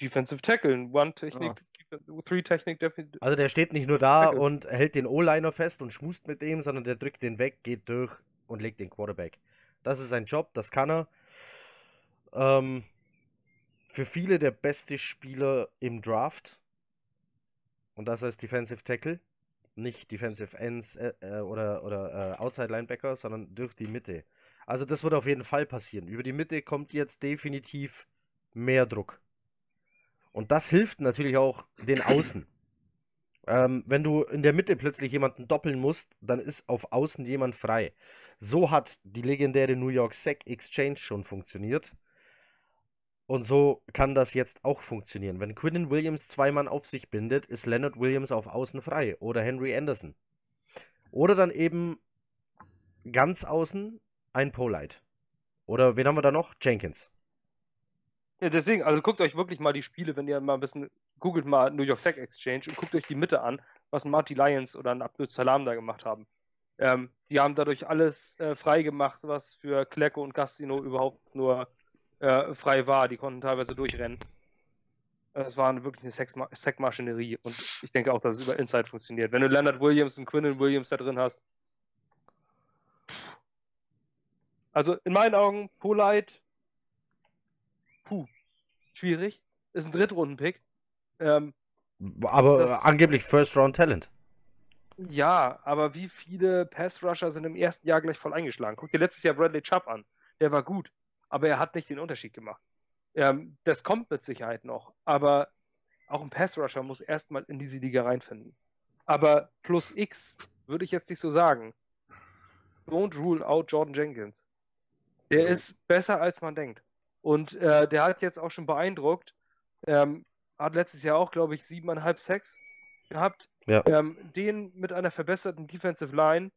Defensive Tackle, One-Technik, ah. Three-Technik. Also der steht nicht nur da Tackle. und hält den O-Liner fest und schmust mit dem, sondern der drückt den weg, geht durch und legt den Quarterback. Das ist sein Job, das kann er. Ähm, für viele der beste Spieler im Draft. Und das heißt Defensive Tackle. Nicht Defensive Ends äh, äh, oder, oder äh, Outside Linebacker, sondern durch die Mitte. Also das wird auf jeden Fall passieren. Über die Mitte kommt jetzt definitiv mehr Druck. Und das hilft natürlich auch den Außen. Ähm, wenn du in der Mitte plötzlich jemanden doppeln musst, dann ist auf Außen jemand frei. So hat die legendäre New York Sack Exchange schon funktioniert. Und so kann das jetzt auch funktionieren. Wenn Quinnen Williams zwei Mann auf sich bindet, ist Leonard Williams auf Außen frei. Oder Henry Anderson. Oder dann eben ganz außen ein Polite. Oder wen haben wir da noch? Jenkins. Ja, deswegen, also guckt euch wirklich mal die Spiele, wenn ihr mal ein bisschen googelt mal New York Sack Exchange und guckt euch die Mitte an, was Marty Lyons oder ein Abdul Salam da gemacht haben. Ähm, die haben dadurch alles äh, frei gemacht, was für Klecko und Gastino überhaupt nur äh, frei war. Die konnten teilweise durchrennen. Es war wirklich eine Sackmaschinerie und ich denke auch, dass es über Inside funktioniert. Wenn du Leonard Williams und Quinnen Williams da drin hast. Also in meinen Augen, Polite puh, schwierig. Ist ein Drittrunden-Pick. Ähm, aber das, angeblich First-Round-Talent. Ja, aber wie viele Pass-Rusher sind im ersten Jahr gleich voll eingeschlagen? Guck dir letztes Jahr Bradley Chubb an. Der war gut, aber er hat nicht den Unterschied gemacht. Ähm, das kommt mit Sicherheit noch, aber auch ein Pass-Rusher muss erstmal in diese Liga reinfinden. Aber plus X würde ich jetzt nicht so sagen. Don't rule out Jordan Jenkins. Der ist besser, als man denkt. Und äh, der hat jetzt auch schon beeindruckt. Ähm, hat letztes Jahr auch, glaube ich, siebeneinhalb Sacks gehabt. Ja. Ähm, den mit einer verbesserten Defensive Line.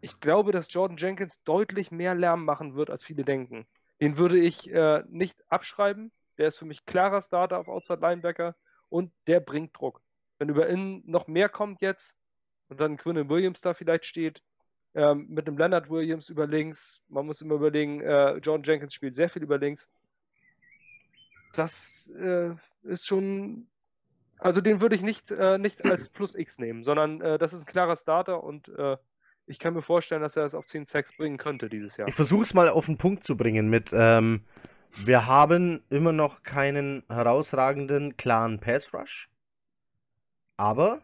Ich glaube, dass Jordan Jenkins deutlich mehr Lärm machen wird, als viele denken. Den würde ich äh, nicht abschreiben. Der ist für mich klarer Starter auf Outside Linebacker und der bringt Druck. Wenn über innen noch mehr kommt jetzt und dann Quinn Williams da vielleicht steht, ähm, mit einem Leonard Williams über links. Man muss immer überlegen, äh, John Jenkins spielt sehr viel über links. Das äh, ist schon. Also den würde ich nicht, äh, nicht als (clears throat) Plus X nehmen, sondern äh, das ist ein klarer Starter und äh, ich kann mir vorstellen, dass er das auf 10 Sacks bringen könnte dieses Jahr. Ich versuche es mal auf den Punkt zu bringen mit, ähm, wir haben immer noch keinen herausragenden, klaren Pass Rush. Aber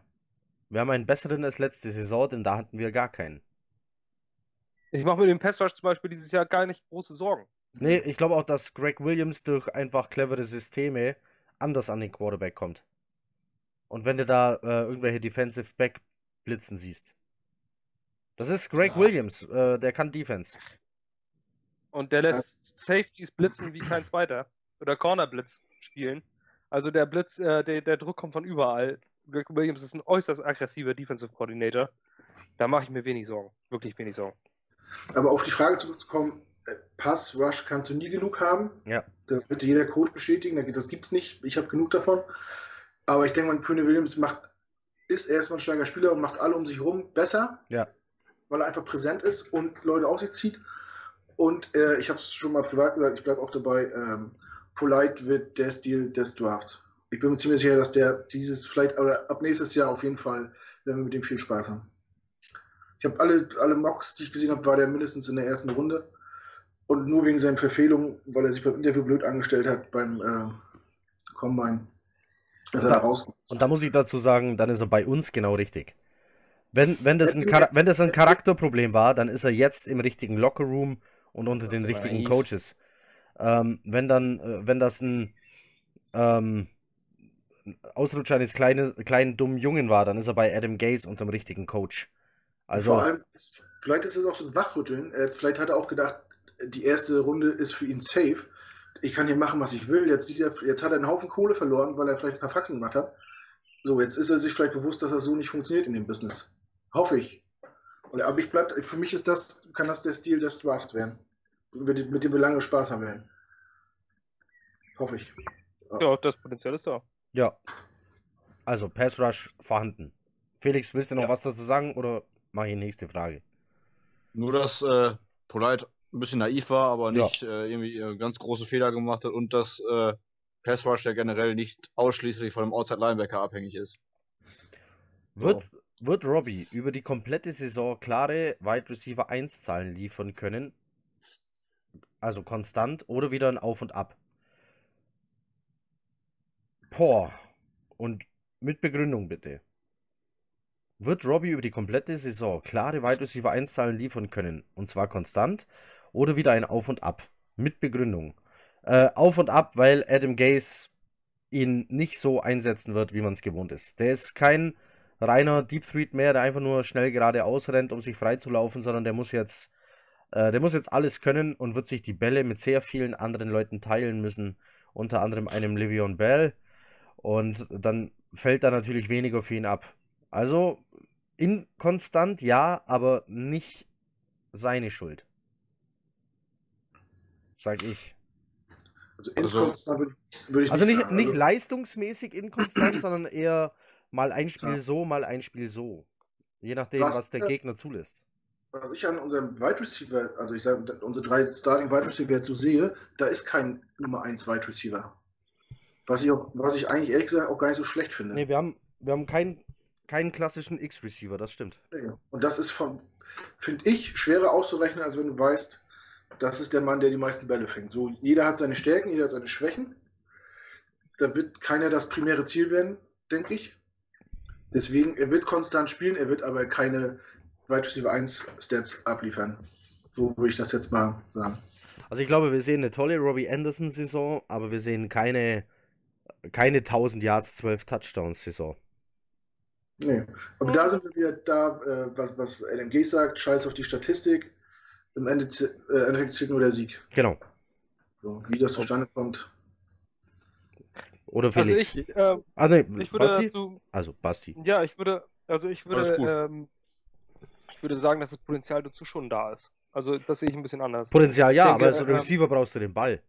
wir haben einen besseren als letzte Saison, denn da hatten wir gar keinen. Ich mache mir den Pass Rush zum Beispiel dieses Jahr gar nicht große Sorgen. Nee, ich glaube auch, dass Greg Williams durch einfach clevere Systeme anders an den Quarterback kommt. Und wenn du da äh, irgendwelche Defensive Back blitzen siehst. Das ist Greg ja. Williams, äh, der kann Defense. Und der lässt Safeties blitzen wie kein zweiter. Oder Corner Blitz spielen. Also der Blitz, äh, der, der Druck kommt von überall. Greg Williams ist ein äußerst aggressiver Defensive Coordinator. Da mache ich mir wenig Sorgen. Wirklich wenig Sorgen. Aber auf die Frage zurückzukommen, äh, Pass, Rush kannst du nie genug haben. Ja. Das wird jeder Coach bestätigen. Das gibt es nicht. Ich habe genug davon. Aber ich denke mal, Pune Williams macht, ist erstmal ein starker Spieler und macht alle um sich herum besser. Ja. Weil er einfach präsent ist und Leute auf sich zieht. Und äh, ich habe es schon mal privat gesagt, ich bleibe auch dabei. Ähm, Polite wird der Stil des Drafts. Ich bin mir ziemlich sicher, dass der dieses vielleicht oder ab nächstes Jahr auf jeden Fall, wenn wir mit dem viel Spaß haben. Ich habe alle, alle Mocks, die ich gesehen habe, war der mindestens in der ersten Runde. Und nur wegen seinen Verfehlungen, weil er sich beim Interview blöd angestellt hat beim äh, Combine. Und da, und da muss ich dazu sagen, dann ist er bei uns genau richtig. Wenn, wenn, das, ein wenn das ein Charakterproblem war, dann ist er jetzt im richtigen Lockerroom und unter den richtigen Coaches. Ähm, wenn dann, äh, wenn das ein ähm, Ausrutscher eines kleinen, kleinen dummen Jungen war, dann ist er bei Adam Gaze unter dem richtigen Coach. Also, Vor allem, vielleicht ist es auch so ein Wachrütteln. Äh, vielleicht hat er auch gedacht, die erste Runde ist für ihn safe. Ich kann hier machen, was ich will. Jetzt, er, jetzt hat er einen Haufen Kohle verloren, weil er vielleicht ein paar Faxen gemacht hat. So, jetzt ist er sich vielleicht bewusst, dass das so nicht funktioniert in dem Business. Hoffe ich. Und, aber ich bleib, für mich ist das, kann das der Stil des Drafts werden. Mit, mit dem wir lange Spaß haben werden. Hoffe ich. Ja, das Potenzial ist da. ja. Also, Pass Rush vorhanden. Felix, willst du noch Ja. was dazu sagen oder mache ich nächste Frage? Nur, dass äh, Polite ein bisschen naiv war, aber Ja. nicht äh, irgendwie äh, ganz große Fehler gemacht hat und dass äh, Pass Rush ja generell nicht ausschließlich von einem Outside Linebacker abhängig ist. Wird, wird Robbie über die komplette Saison klare Wide Receiver 1 Zahlen liefern können? Also konstant oder wieder ein Auf und Ab? Boah. Und mit Begründung bitte. Wird Robbie über die komplette Saison klare Wide Receiver 1 Zahlen liefern können? Und zwar konstant oder wieder ein Auf und Ab? Mit Begründung. Äh, auf und Ab, weil Adam Gase ihn nicht so einsetzen wird, wie man es gewohnt ist. Der ist kein reiner Deep Threat mehr, der einfach nur schnell geradeaus rennt, um sich freizulaufen, sondern der muss jetzt, äh, der muss jetzt alles können und wird sich die Bälle mit sehr vielen anderen Leuten teilen müssen, unter anderem einem Livion Bell. Und dann fällt da natürlich weniger für ihn ab. Also inkonstant, ja, aber nicht seine Schuld. Sag ich. Also Also- inkonstant würde würd ich Also nicht, sagen. nicht Also- leistungsmäßig inkonstant, sondern eher mal ein Spiel Ja. so, mal ein Spiel so. Je nachdem, Was, was, der äh, Gegner zulässt. Was ich an unserem Wide Receiver, also ich sage, unsere drei Starting Wide Receiver jetzt so sehe, da ist kein Nummer 1 Wide Receiver. Was ich, auch, was ich eigentlich ehrlich gesagt auch gar nicht so schlecht finde. Nee, wir haben, wir haben keinen, keinen klassischen X-Receiver, das stimmt. Und das ist von, finde ich, schwerer auszurechnen, als wenn du weißt, das ist der Mann, der die meisten Bälle fängt. So, jeder hat seine Stärken, jeder hat seine Schwächen. Da wird keiner das primäre Ziel werden, denke ich. Deswegen, er wird konstant spielen, er wird aber keine Wide Receiver 1 Stats abliefern. So würde ich das jetzt mal sagen. Also ich glaube, wir sehen eine tolle Robbie Anderson-Saison, aber wir sehen keine, keine 1000 Yards, 12 Touchdowns-Saison. Nee. Aber da sind wir wieder da, äh, was, was Adam Gase sagt, scheiß auf die Statistik. Im Ende, äh, Endeffekt zählt nur der Sieg. Genau. So, wie das zustande kommt. Oder Also Felix. ich, äh, ah, nee, ich würde Basti? dazu, Also Basti. ja, ich würde, also ich würde, ähm, ich würde sagen, dass das Potenzial dazu schon da ist. Also das sehe ich ein bisschen anders. Potenzial ja, denke, aber als ähm, Receiver brauchst du den Ball.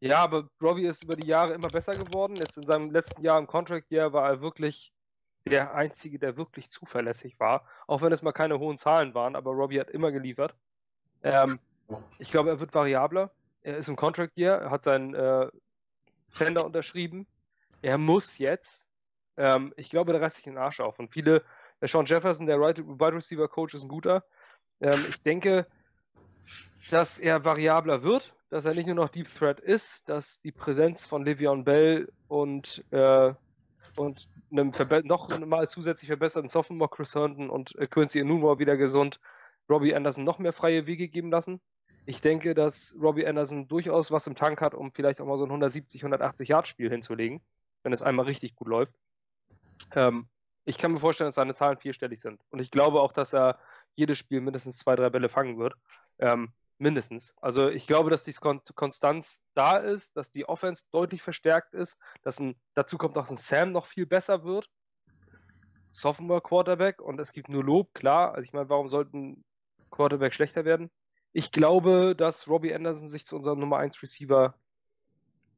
Ja, aber Robbie ist über die Jahre immer besser geworden. Jetzt in seinem letzten Jahr im Contract Year war er wirklich der Einzige, der wirklich zuverlässig war. Auch wenn es mal keine hohen Zahlen waren, aber Robbie hat immer geliefert. Ähm, ich glaube, er wird variabler. Er ist im Contract Year, hat seinen äh, Tender unterschrieben. Er muss jetzt. Ähm, ich glaube, der reißt sich den Arsch auf. Und viele, der Sean Jefferson, der Wide Wide Receiver Coach, ist ein guter. Ähm, ich denke, dass er variabler wird, dass er nicht nur noch Deep Threat ist, dass die Präsenz von Le'Veon Bell und, äh, und einem noch mal zusätzlich verbesserten Sophomore Chris Herndon und äh, Quincy Enunwa wieder gesund Robbie Anderson noch mehr freie Wege geben lassen. Ich denke, dass Robbie Anderson durchaus was im Tank hat, um vielleicht auch mal so ein 170, 180 Yard Spiel hinzulegen, wenn es einmal richtig gut läuft. Ähm, ich kann mir vorstellen, dass seine Zahlen vierstellig sind. Und ich glaube auch, dass er jedes Spiel mindestens zwei, drei Bälle fangen wird. Ähm, mindestens. Also ich glaube, dass die Kon Konstanz da ist, dass die Offense deutlich verstärkt ist, dass ein, dazu kommt, dass ein Sam noch viel besser wird. Sophomore Quarterback und es gibt nur Lob, klar. Also ich meine, warum sollten Quarterback schlechter werden? Ich glaube, dass Robbie Anderson sich zu unserem Nummer 1 Receiver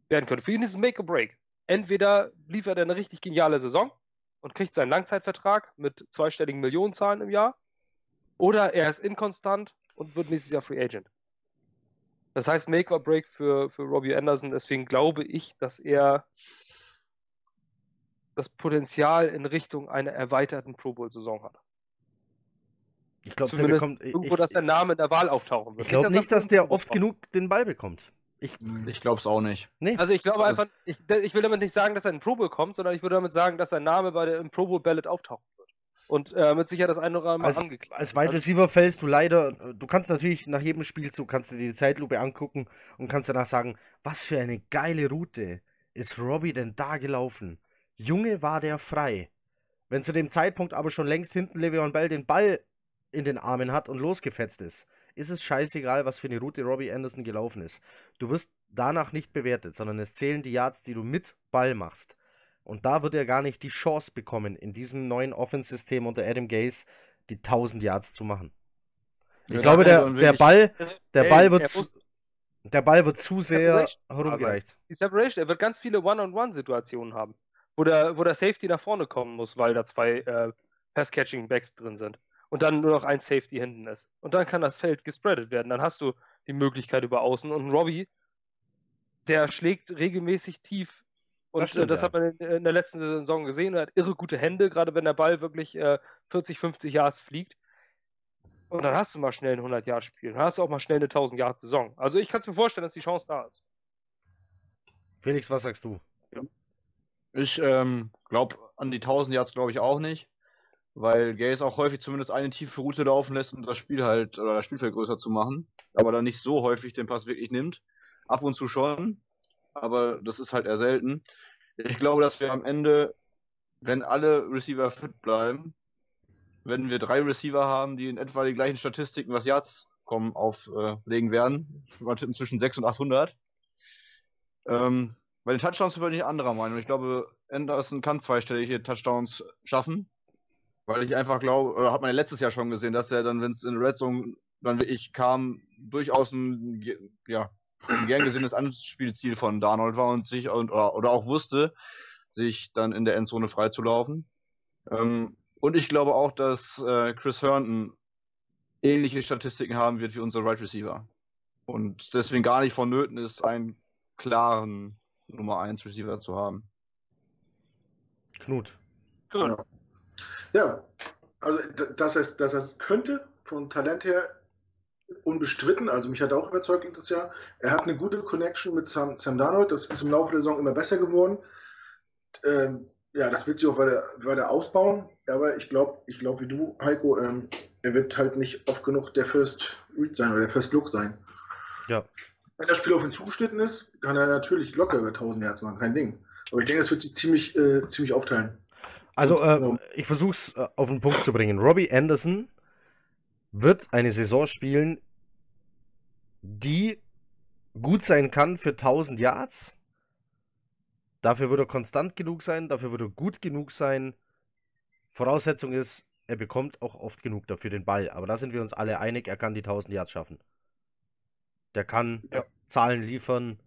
werden könnte. Für ihn ist es Make or Break. Entweder liefert er eine richtig geniale Saison und kriegt seinen Langzeitvertrag mit zweistelligen Millionenzahlen im Jahr, oder er ist inkonstant und wird nächstes Jahr Free Agent. Das heißt Make or Break für, für Robbie Anderson. Deswegen glaube ich, dass er das Potenzial in Richtung einer erweiterten Pro Bowl-Saison hat. Ich glaube, der bekommt. irgendwo, ich dass der Name in der Wahl auftauchen wird. ich glaube nicht, dass der irgendwo oft genug den Ball bekommt. Ich, Ich glaube es auch nicht. nee. Also ich glaube Also- einfach, ich, ich will damit nicht sagen, dass er in den Pro Bowl kommt, sondern ich würde damit sagen, dass sein Name bei der, im Pro Bowl Ballot auftauchen wird. Und äh, mit Sicherheit das eine oder andere Als- angeklagt. Als Wide Also, Receiver fällst du leider, du kannst natürlich nach jedem Spielzug kannst du dir die Zeitlupe angucken und kannst danach sagen, was für eine geile Route ist Robbie denn da gelaufen? Junge, war der frei. Wenn zu dem Zeitpunkt aber schon längst hinten Le'Veon Bell den Ball in den Armen hat und losgefetzt ist, ist es scheißegal, was für eine Route Robbie Anderson gelaufen ist. Du wirst danach nicht bewertet, sondern es zählen die Yards, die du mit Ball machst. Und da wird er gar nicht die Chance bekommen, in diesem neuen Offense-System unter Adam Gaze die 1000 Yards zu machen. Ich Ja, glaube, der, er der Ball, der Ey, Ball wird zu, der Ball wird zu sehr herumgereicht. die Separation, er wird ganz viele One-on-One-Situationen haben, wo der, wo der Safety nach vorne kommen muss, weil da zwei äh, Pass-Catching-Backs drin sind. Und dann nur noch ein Safety hinten ist. Und dann kann das Feld gespreadet werden. Dann hast du die Möglichkeit über außen. Und Robbie, der schlägt regelmäßig tief. Und Das das, stimmt, äh, das ja. hat man in, in der letzten Saison gesehen. Er hat irre gute Hände, gerade wenn der Ball wirklich äh, 40, 50 Yards fliegt. Und dann hast du mal schnell ein 100-Yard-Spiel. Dann hast du auch mal schnell eine 1000-Yard-Saison. Also ich kann es mir vorstellen, dass die Chance da ist. Felix, was sagst du? Ich ähm, glaube, an die 1000 Yards glaube ich auch nicht, weil Gaze auch häufig zumindest eine tiefe Route laufen lässt, um das Spiel halt, oder das Spielfeld größer zu machen, aber dann nicht so häufig den Pass wirklich nimmt. Ab und zu schon, aber das ist halt eher selten. Ich glaube, dass wir am Ende, wenn alle Receiver fit bleiben, wenn wir drei Receiver haben, die in etwa die gleichen Statistiken, was Yards kommen, auflegen werden, zwischen 6 und 800. Ähm, bei den Touchdowns bin ich anderer Meinung. Ich glaube, Anderson kann zweistellige Touchdowns schaffen. Weil ich einfach glaube, oder hat man ja letztes Jahr schon gesehen, dass er dann, wenn es in Red Zone dann wirklich kam, durchaus ein, ja, ein gern gesehenes Anspielziel von Darnold war und sich und, oder, oder auch wusste, sich dann in der Endzone freizulaufen. Ähm, und ich glaube auch, dass äh, Chris Herndon ähnliche Statistiken haben wird wie unser Right Receiver. Und deswegen gar nicht vonnöten ist, einen klaren Nummer 1 Receiver zu haben. Knut. Gut. Ja, also dass es dass es könnte, vom Talent her unbestritten. Also mich hat er auch überzeugt letztes Jahr. Er hat eine gute Connection mit Sam, Sam Darnold. Das ist im Laufe der Saison immer besser geworden. Ähm, ja, das wird sich auch weiter, weiter ausbauen. Aber ich glaube, ich glaube wie du, Heiko, ähm, er wird halt nicht oft genug der First Read sein oder der First Look sein. Ja. Wenn das Spiel auf ihn zugeschnitten ist, kann er natürlich locker über 1000 Hertz machen, kein Ding. Aber ich denke, das wird sich ziemlich, äh, ziemlich aufteilen. Also, ähm, ich versuche es äh, auf den Punkt zu bringen. Robbie Anderson wird eine Saison spielen, die gut sein kann für 1000 Yards. Dafür wird er konstant genug sein, dafür wird er gut genug sein. Voraussetzung ist, er bekommt auch oft genug dafür den Ball. Aber da sind wir uns alle einig, er kann die 1000 Yards schaffen. Der kann Ja. Zahlen liefern.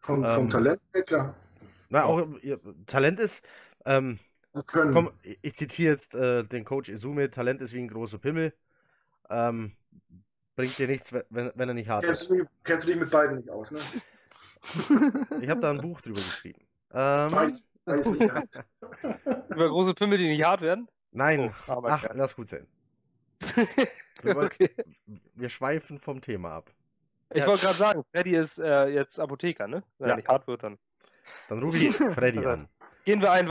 Vom, vom Ähm, Talent her, klar. Na, auch Talent ist, ähm, Können. Komm, ich ich zitiere jetzt äh, den Coach Izume, Talent ist wie ein großer Pimmel. Ähm, bringt dir nichts, wenn, wenn er nicht hart Kennst ist. du, dich- kennst du dich mit beiden nicht aus, ne? (laughs) Ich habe da ein Buch drüber geschrieben. Ähm, Weiß, weiß nicht. ja. (laughs) Über große Pimmel, die nicht hart werden? nein, Oh, ach, lass gut sein. (laughs) Wir, wollen- okay. wir schweifen vom Thema ab. Ich Ja. wollte gerade sagen, Freddy ist äh, jetzt Apotheker, ne? Wenn Ja. er nicht hart wird, dann. Dann rufe ich Freddy an. Gehen wir ein